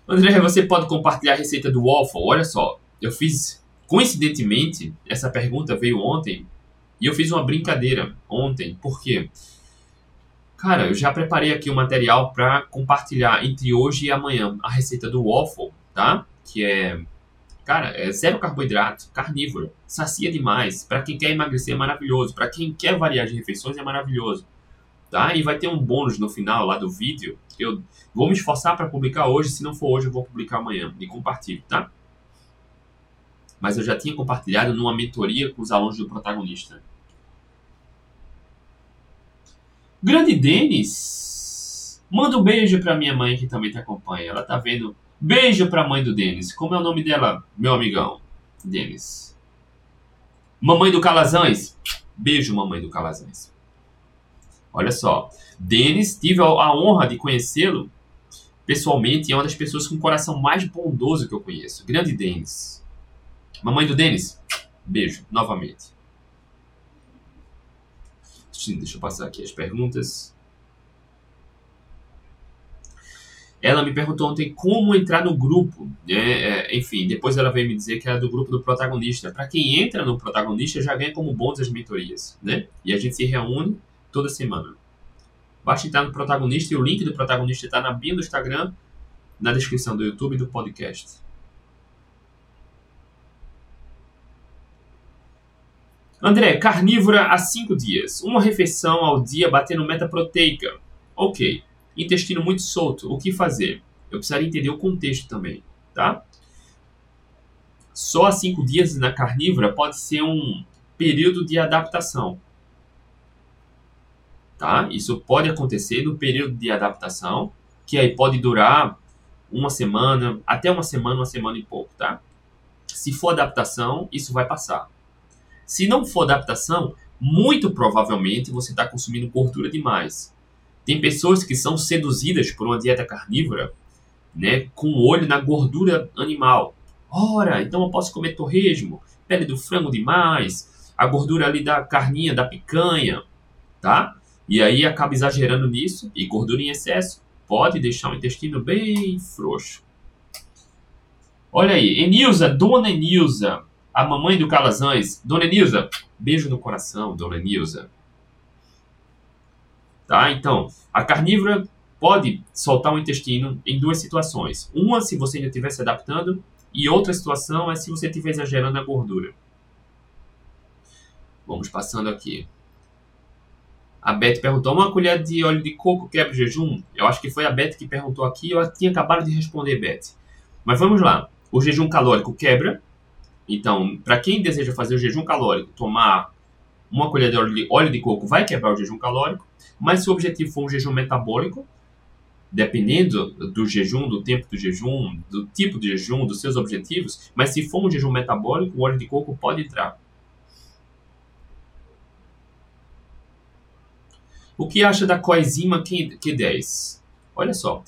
A: André, você pode compartilhar a receita do waffle? Olha só, eu fiz, coincidentemente, essa pergunta veio ontem e eu fiz uma brincadeira ontem. Por quê? Cara, eu já preparei aqui o um material para compartilhar entre hoje e amanhã a receita do waffle, tá? Que é, cara, é zero carboidrato, carnívoro, sacia demais. Para quem quer emagrecer é maravilhoso, para quem quer variar de refeições é maravilhoso tá? E vai ter um bônus no final lá do vídeo. Eu vou me esforçar para publicar hoje, se não for hoje eu vou publicar amanhã e compartilho, tá? Mas eu já tinha compartilhado numa mentoria com os alunos do protagonista. Grande Denis, manda um beijo para minha mãe que também te acompanha. Ela tá vendo. Beijo para a mãe do Denis. Como é o nome dela, meu amigão? Denis. Mamãe do Calazans. Beijo, mamãe do Calazans. Olha só, Denis, tive a honra de conhecê-lo pessoalmente e é uma das pessoas com o coração mais bondoso que eu conheço. Grande Denis. Mamãe do Denis, beijo novamente. Deixa eu passar aqui as perguntas. Ela me perguntou ontem como entrar no grupo. Né? É, enfim, depois ela veio me dizer que era do grupo do protagonista. Para quem entra no protagonista, já ganha como bônus as mentorias. Né? E a gente se reúne toda semana. Basta entrar no protagonista e o link do protagonista está na bio do Instagram, na descrição do YouTube e do podcast. André, carnívora há 5 dias. Uma refeição ao dia batendo meta proteica. Ok. Intestino muito solto. O que fazer? Eu precisaria entender o contexto também, tá? Só há 5 dias na carnívora pode ser um período de adaptação tá? Isso pode acontecer no período de adaptação, que aí pode durar uma semana, até uma semana, uma semana e pouco, tá? Se for adaptação, isso vai passar. Se não for adaptação, muito provavelmente você está consumindo gordura demais. Tem pessoas que são seduzidas por uma dieta carnívora, né, com olho na gordura animal. Ora, então eu posso comer torresmo, pele do frango demais, a gordura ali da carninha, da picanha, tá? E aí acaba exagerando nisso e gordura em excesso pode deixar o intestino bem frouxo. Olha aí, Enilza, Dona Enilza, a mamãe do Calazans. Dona Enilza, beijo no coração, Dona Enilza. Tá? Então, a carnívora pode soltar o intestino em duas situações. Uma, se você ainda estiver se adaptando, e outra situação é se você estiver exagerando a gordura. Vamos passando aqui. A Beth perguntou: uma colher de óleo de coco quebra o jejum? Eu acho que foi a Beth que perguntou aqui. Eu tinha acabado de responder, Beth. Mas vamos lá. O jejum calórico quebra. Então, para quem deseja fazer o jejum calórico, tomar uma colher de óleo, de óleo de coco vai quebrar o jejum calórico. Mas se o objetivo for um jejum metabólico, dependendo do jejum, do tempo do jejum, do tipo de jejum, dos seus objetivos, mas se for um jejum metabólico, o óleo de coco pode entrar. O que acha da coenzima Q10? Olha só,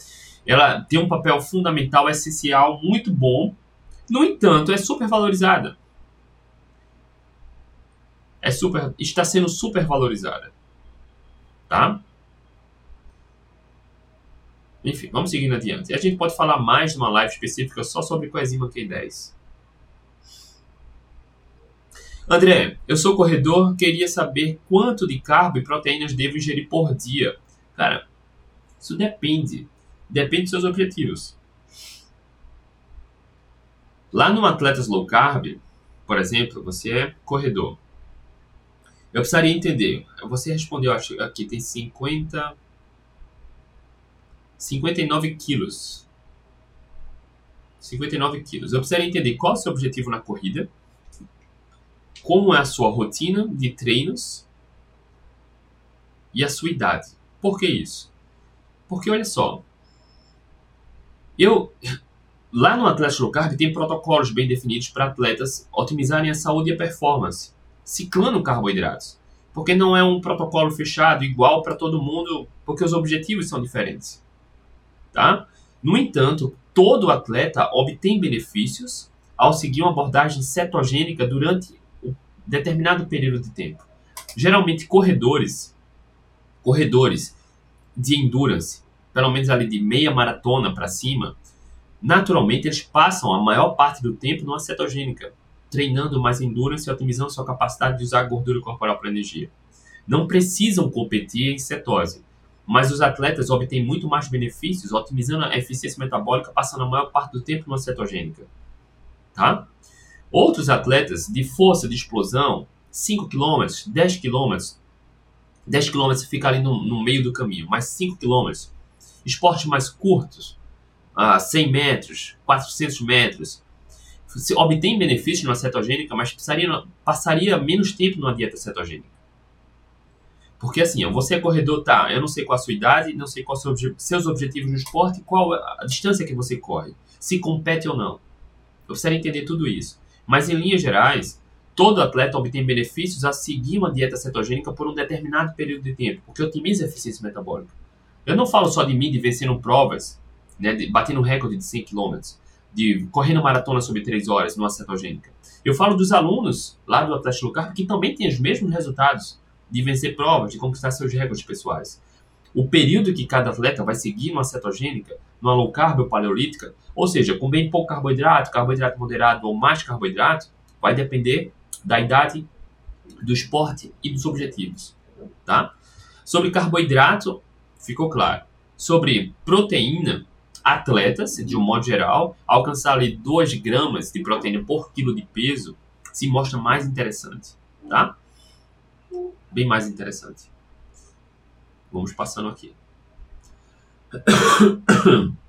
A: ela tem um papel fundamental, essencial, muito bom. No entanto, é super valorizada. É super, está sendo super valorizada. Tá? Enfim, vamos seguindo adiante. A gente pode falar mais numa live específica só sobre coenzima Q10. André, eu sou corredor, queria saber quanto de carbo e proteínas devo ingerir por dia. Cara, isso depende. Depende dos seus objetivos. Lá no Atletas Low Carb, por exemplo, você é corredor. Eu precisaria entender. Você respondeu, acho aqui tem 50. 59 quilos. 59 quilos. Eu precisaria entender qual é o seu objetivo na corrida como é a sua rotina de treinos e a sua idade. Por que isso? Porque olha só, eu lá no Atlético Low Carb tem protocolos bem definidos para atletas otimizarem a saúde e a performance, ciclando carboidratos. Porque não é um protocolo fechado igual para todo mundo, porque os objetivos são diferentes. Tá? No entanto, todo atleta obtém benefícios ao seguir uma abordagem cetogênica durante determinado período de tempo. Geralmente corredores, corredores de endurance, pelo menos ali de meia maratona para cima, naturalmente eles passam a maior parte do tempo numa cetogênica, treinando mais endurance e otimizando sua capacidade de usar gordura corporal para energia. Não precisam competir em cetose, mas os atletas obtêm muito mais benefícios otimizando a eficiência metabólica, passando a maior parte do tempo numa cetogênica. Tá? Outros atletas de força de explosão, 5 km, 10 km, 10 km fica ali no, no meio do caminho, mais 5 km. Esportes mais curtos, uh, 100 metros, 400 metros, se obtém benefício numa cetogênica, mas passaria, passaria menos tempo numa dieta cetogênica. Porque assim, você é corredor, tá? Eu não sei qual a sua idade, não sei quais seus objetivos no esporte, qual a distância que você corre, se compete ou não. Eu precisaria entender tudo isso. Mas em linhas gerais, todo atleta obtém benefícios a seguir uma dieta cetogênica por um determinado período de tempo, porque otimiza a eficiência metabólica. Eu não falo só de mim de vencendo provas, né, de, batendo recorde de 100 km, de correndo maratona sobre 3 horas numa cetogênica. Eu falo dos alunos lá do Atlético Low Carb que também têm os mesmos resultados de vencer provas, de conquistar seus recordes pessoais. O período que cada atleta vai seguir numa cetogênica, numa low carb ou paleolítica, ou seja, com bem pouco carboidrato, carboidrato moderado ou mais carboidrato, vai depender da idade, do esporte e dos objetivos, tá? Sobre carboidrato, ficou claro. Sobre proteína, atletas, de um modo geral, alcançar ali 2 gramas de proteína por quilo de peso se mostra mais interessante, tá? Bem mais interessante. Vamos passando aqui.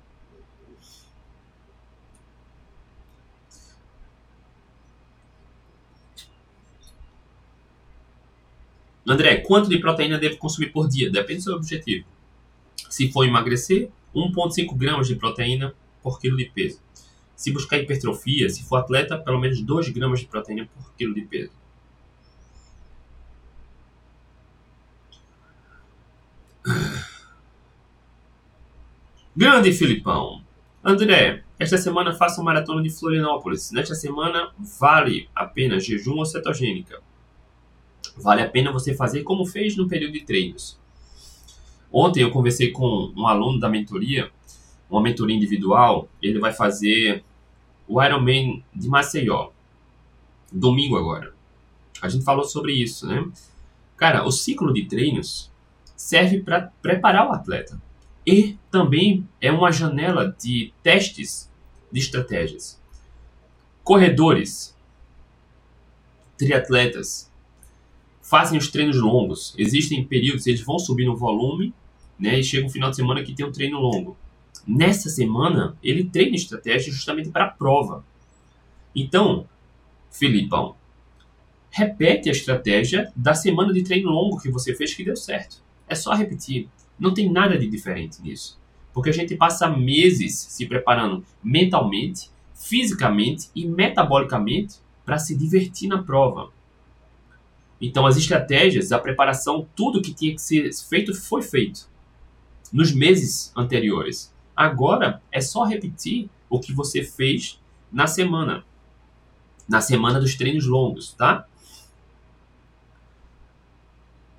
A: André, quanto de proteína devo consumir por dia? Depende do seu objetivo. Se for emagrecer, 1,5 gramas de proteína por quilo de peso. Se buscar hipertrofia, se for atleta, pelo menos 2 gramas de proteína por quilo de peso. Grande Filipão. André, esta semana faça uma maratona de Florianópolis. Nesta semana, vale a pena jejum ou cetogênica? Vale a pena você fazer como fez no período de treinos. Ontem eu conversei com um aluno da mentoria, uma mentoria individual, ele vai fazer o Ironman de Maceió, domingo agora. A gente falou sobre isso, né? Cara, o ciclo de treinos serve para preparar o atleta e também é uma janela de testes de estratégias. Corredores, triatletas fazem os treinos longos. Existem períodos, eles vão subir no volume né? E chega um final de semana que tem um treino longo. Nessa semana, ele treina estratégia justamente para a prova. Então, Filipão, repete a estratégia da semana de treino longo que você fez que deu certo. É só repetir. Não tem nada de diferente nisso. Porque a gente passa meses se preparando mentalmente, fisicamente e metabolicamente para se divertir na prova. Então, as estratégias, a preparação, tudo que tinha que ser feito foi feito nos meses anteriores. Agora é só repetir o que você fez na semana, na semana dos treinos longos, tá?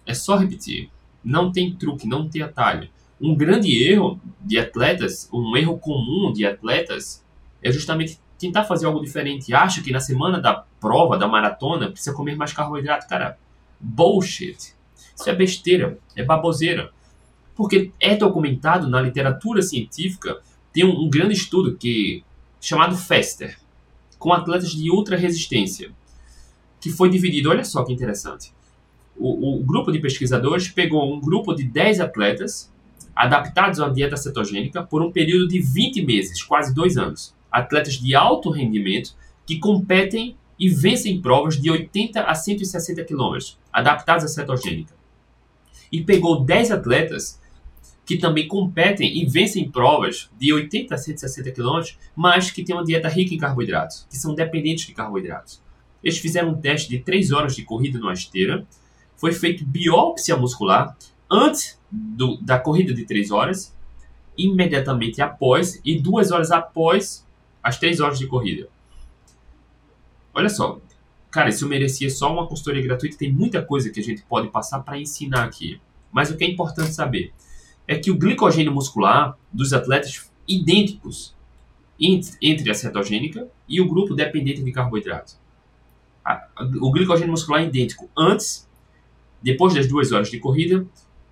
A: É só repetir. Não tem truque, não tem atalho. Um grande erro de atletas, um erro comum de atletas, é justamente tentar fazer algo diferente. Acha que na semana da prova, da maratona, precisa comer mais carboidrato. Cara, bullshit. Isso é besteira, é baboseira. Porque é documentado na literatura científica, tem um, um grande estudo que chamado FASTER, com atletas de ultra resistência, que foi dividido, olha só que interessante. O, o, grupo de pesquisadores pegou um grupo de 10 atletas adaptados a uma dieta cetogênica por um período de 20 meses, quase dois anos. Atletas de alto rendimento que competem e vencem provas de 80 a 160 km, adaptados à cetogênica. E pegou 10 atletas que também competem e vencem provas de 80 a 160 km, mas que têm uma dieta rica em carboidratos, que são dependentes de carboidratos. Eles fizeram um teste de 3 horas de corrida numa esteira, foi feito biópsia muscular antes do, da corrida de 3 horas, imediatamente após e 2 horas após as 3 horas de corrida. Olha só, cara, isso merecia só uma consultoria gratuita, tem muita coisa que a gente pode passar para ensinar aqui. Mas o que é importante saber? é que o glicogênio muscular dos atletas idênticos entre a cetogênica e o grupo dependente de carboidrato. O glicogênio muscular é idêntico antes, depois das duas horas de corrida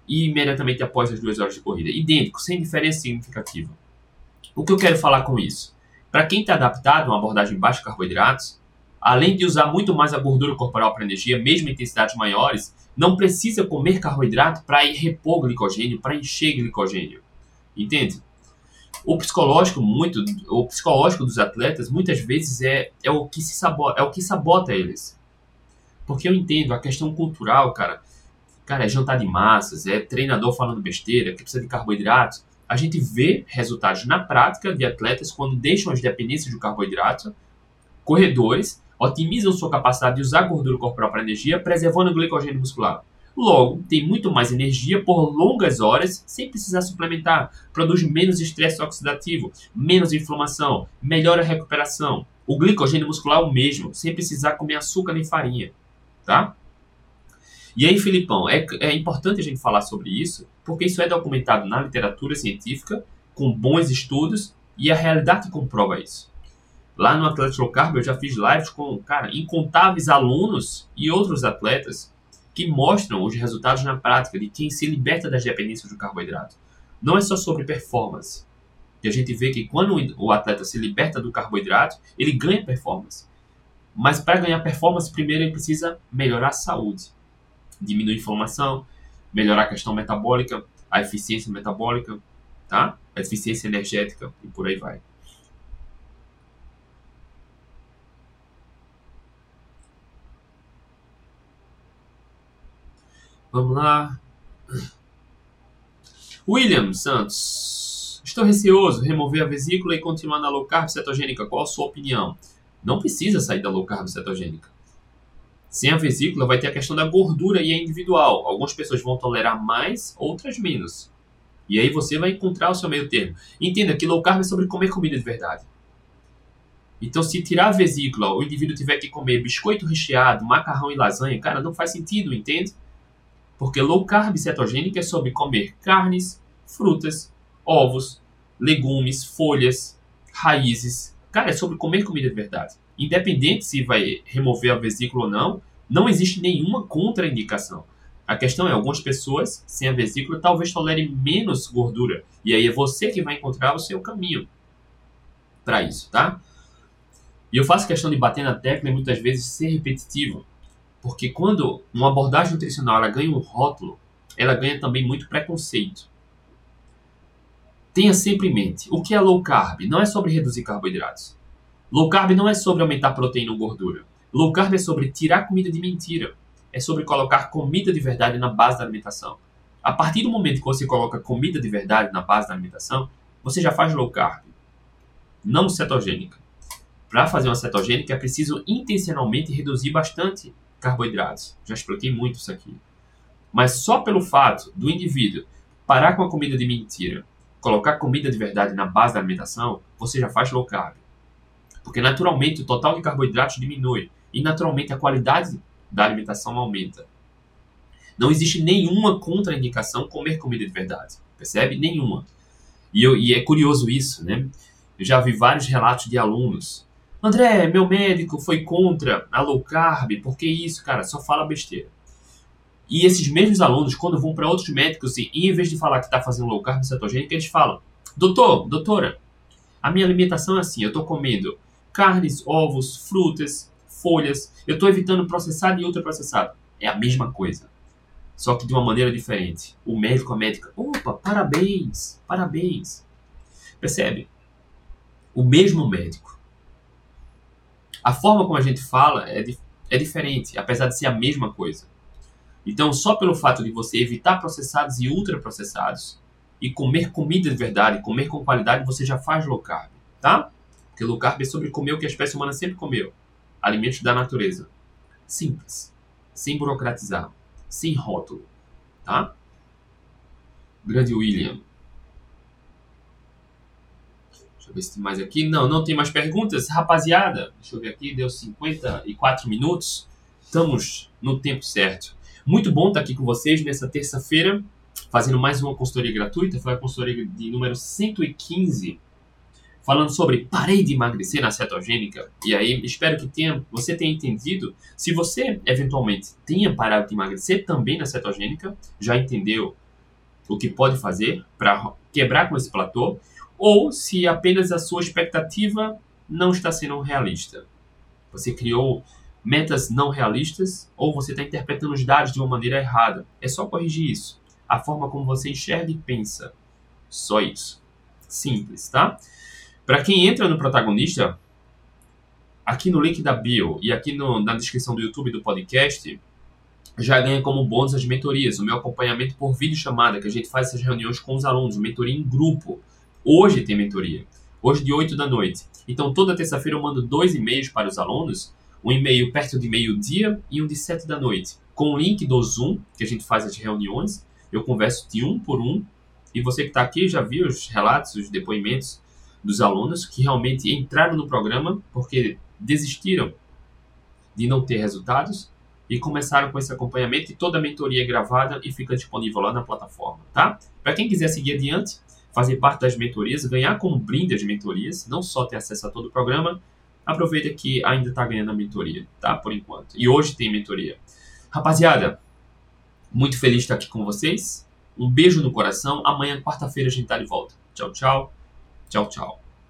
A: e imediatamente após as duas horas de corrida. Idêntico, sem diferença significativa. O que eu quero falar com isso? Para quem está adaptado a uma abordagem baixa de carboidratos, além de usar muito mais a gordura corporal para energia, mesmo em intensidades maiores, não precisa comer carboidrato para repor glicogênio, para encher glicogênio. Entende? O psicológico muito, o psicológico dos atletas muitas vezes é, é o que se sabota, é o que sabota eles. Porque eu entendo a questão cultural, cara. Cara, é jantar de massas, é treinador falando besteira, que precisa de carboidratos. A gente vê resultados na prática de atletas quando deixam as dependências do carboidrato, corredores otimizam sua capacidade de usar gordura corporal para energia, preservando o glicogênio muscular. Logo, tem muito mais energia por longas horas sem precisar suplementar. Produz menos estresse oxidativo, menos inflamação, melhora a recuperação. O glicogênio muscular é o mesmo, sem precisar comer açúcar nem farinha. Tá? E aí, Filipão, é, é importante a gente falar sobre isso, porque isso é documentado na literatura científica, com bons estudos, e a realidade comprova isso. Lá no Atlético Low Carb eu já fiz lives com, cara, incontáveis alunos e outros atletas que mostram os resultados na prática de quem se liberta das dependências do carboidrato. Não é só sobre performance. E a gente vê que quando o atleta se liberta do carboidrato, ele ganha performance. Mas para ganhar performance, primeiro ele precisa melhorar a saúde, diminuir inflamação, melhorar a questão metabólica, a eficiência metabólica, tá? A eficiência energética e por aí vai. Vamos lá. William Santos. Estou receoso remover a vesícula e continuar na low carb cetogênica. Qual a sua opinião? Não precisa sair da low carb cetogênica. Sem a vesícula vai ter a questão da gordura e é individual. Algumas pessoas vão tolerar mais, outras menos. E aí você vai encontrar o seu meio termo. Entenda que low carb é sobre comer comida de verdade. Então, se tirar a vesícula, o indivíduo tiver que comer biscoito recheado, macarrão e lasanha, cara, não faz sentido, entende? Porque low carb cetogênica é sobre comer carnes, frutas, ovos, legumes, folhas, raízes. Cara, é sobre comer comida de verdade. Independente se vai remover a vesícula ou não, não existe nenhuma contraindicação. A questão é, algumas pessoas sem a vesícula talvez tolerem menos gordura. E aí é você que vai encontrar o seu caminho para isso, tá? E eu faço questão de bater na tecla e muitas vezes ser repetitivo. Porque quando uma abordagem nutricional ela ganha um rótulo, ela ganha também muito preconceito. Tenha sempre em mente, o que é low carb? Não é sobre reduzir carboidratos. Low carb não é sobre aumentar proteína ou gordura. Low carb é sobre tirar comida de mentira. É sobre colocar comida de verdade na base da alimentação. A partir do momento que você coloca comida de verdade na base da alimentação, você já faz low carb, não cetogênica. Para fazer uma cetogênica é preciso intencionalmente reduzir bastante carboidratos. Já expliquei muito isso aqui. Mas só pelo fato do indivíduo parar com a comida de mentira, colocar comida de verdade na base da alimentação, você já faz low carb. Porque naturalmente o total de carboidratos diminui e naturalmente a qualidade da alimentação aumenta. Não existe nenhuma contraindicação comer comida de verdade, percebe? Nenhuma. E, eu, e é curioso isso, né? Eu já vi vários relatos de alunos André, meu médico foi contra a low carb, porque isso, cara, só fala besteira. E esses mesmos alunos, quando vão para outros médicos, e em vez de falar que está fazendo low carb cetogênica, eles falam: Doutor, doutora, a minha alimentação é assim, eu estou comendo carnes, ovos, frutas, folhas, eu estou evitando processado e ultraprocessado. É a mesma coisa, só que de uma maneira diferente. O médico, a médica, opa, parabéns, parabéns. Percebe? O mesmo médico a forma como a gente fala é, é diferente, apesar de ser a mesma coisa. Então, só pelo fato de você evitar processados e ultraprocessados e comer comida de verdade, comer com qualidade, você já faz low carb, tá? Porque low carb é sobre comer o que a espécie humana sempre comeu. Alimentos da natureza. Simples. Sem burocratizar. Sem rótulo, tá? Grande William. eu ver se tem mais aqui. Não, não tem mais perguntas. Rapaziada, deixa eu ver aqui, deu 54 minutos. Estamos no tempo certo. Muito bom estar aqui com vocês nessa terça-feira, fazendo mais uma consultoria gratuita. Foi a consultoria de número 115 falando sobre parei de emagrecer na cetogênica. E aí, espero que tenha, você tenha entendido. Se você eventualmente tenha parado de emagrecer também na cetogênica, já entendeu o que pode fazer para quebrar com esse platô, ou se apenas a sua expectativa não está sendo realista. Você criou metas não realistas ou você está interpretando os dados de uma maneira errada. É só corrigir isso. A forma como você enxerga e pensa. Só isso. Simples, tá? Para quem entra no protagonista, aqui no link da bio e aqui no, na descrição do YouTube do podcast, já ganha como bônus as mentorias, o meu acompanhamento por vídeo chamada, que a gente faz essas reuniões com os alunos, mentoria em grupo. Hoje tem mentoria, hoje de 8 da noite. Então toda terça-feira eu mando dois e-mails para os alunos, um e-mail perto de meio-dia e um de 7 da noite, com o link do Zoom, que a gente faz as reuniões. Eu converso de um por um, e você que está aqui já viu os relatos, os depoimentos dos alunos que realmente entraram no programa porque desistiram de não ter resultados e começaram com esse acompanhamento e toda a mentoria é gravada e fica disponível lá na plataforma, tá? Para quem quiser seguir adiante, fazer parte das mentorias, ganhar como brinde as mentorias, não só ter acesso a todo o programa, aproveita que ainda está ganhando a mentoria, tá? Por enquanto. E hoje tem mentoria. Rapaziada, muito feliz de estar aqui com vocês. Um beijo no coração. Amanhã, quarta-feira, a gente tá de volta. Tchau, tchau. Tchau, tchau.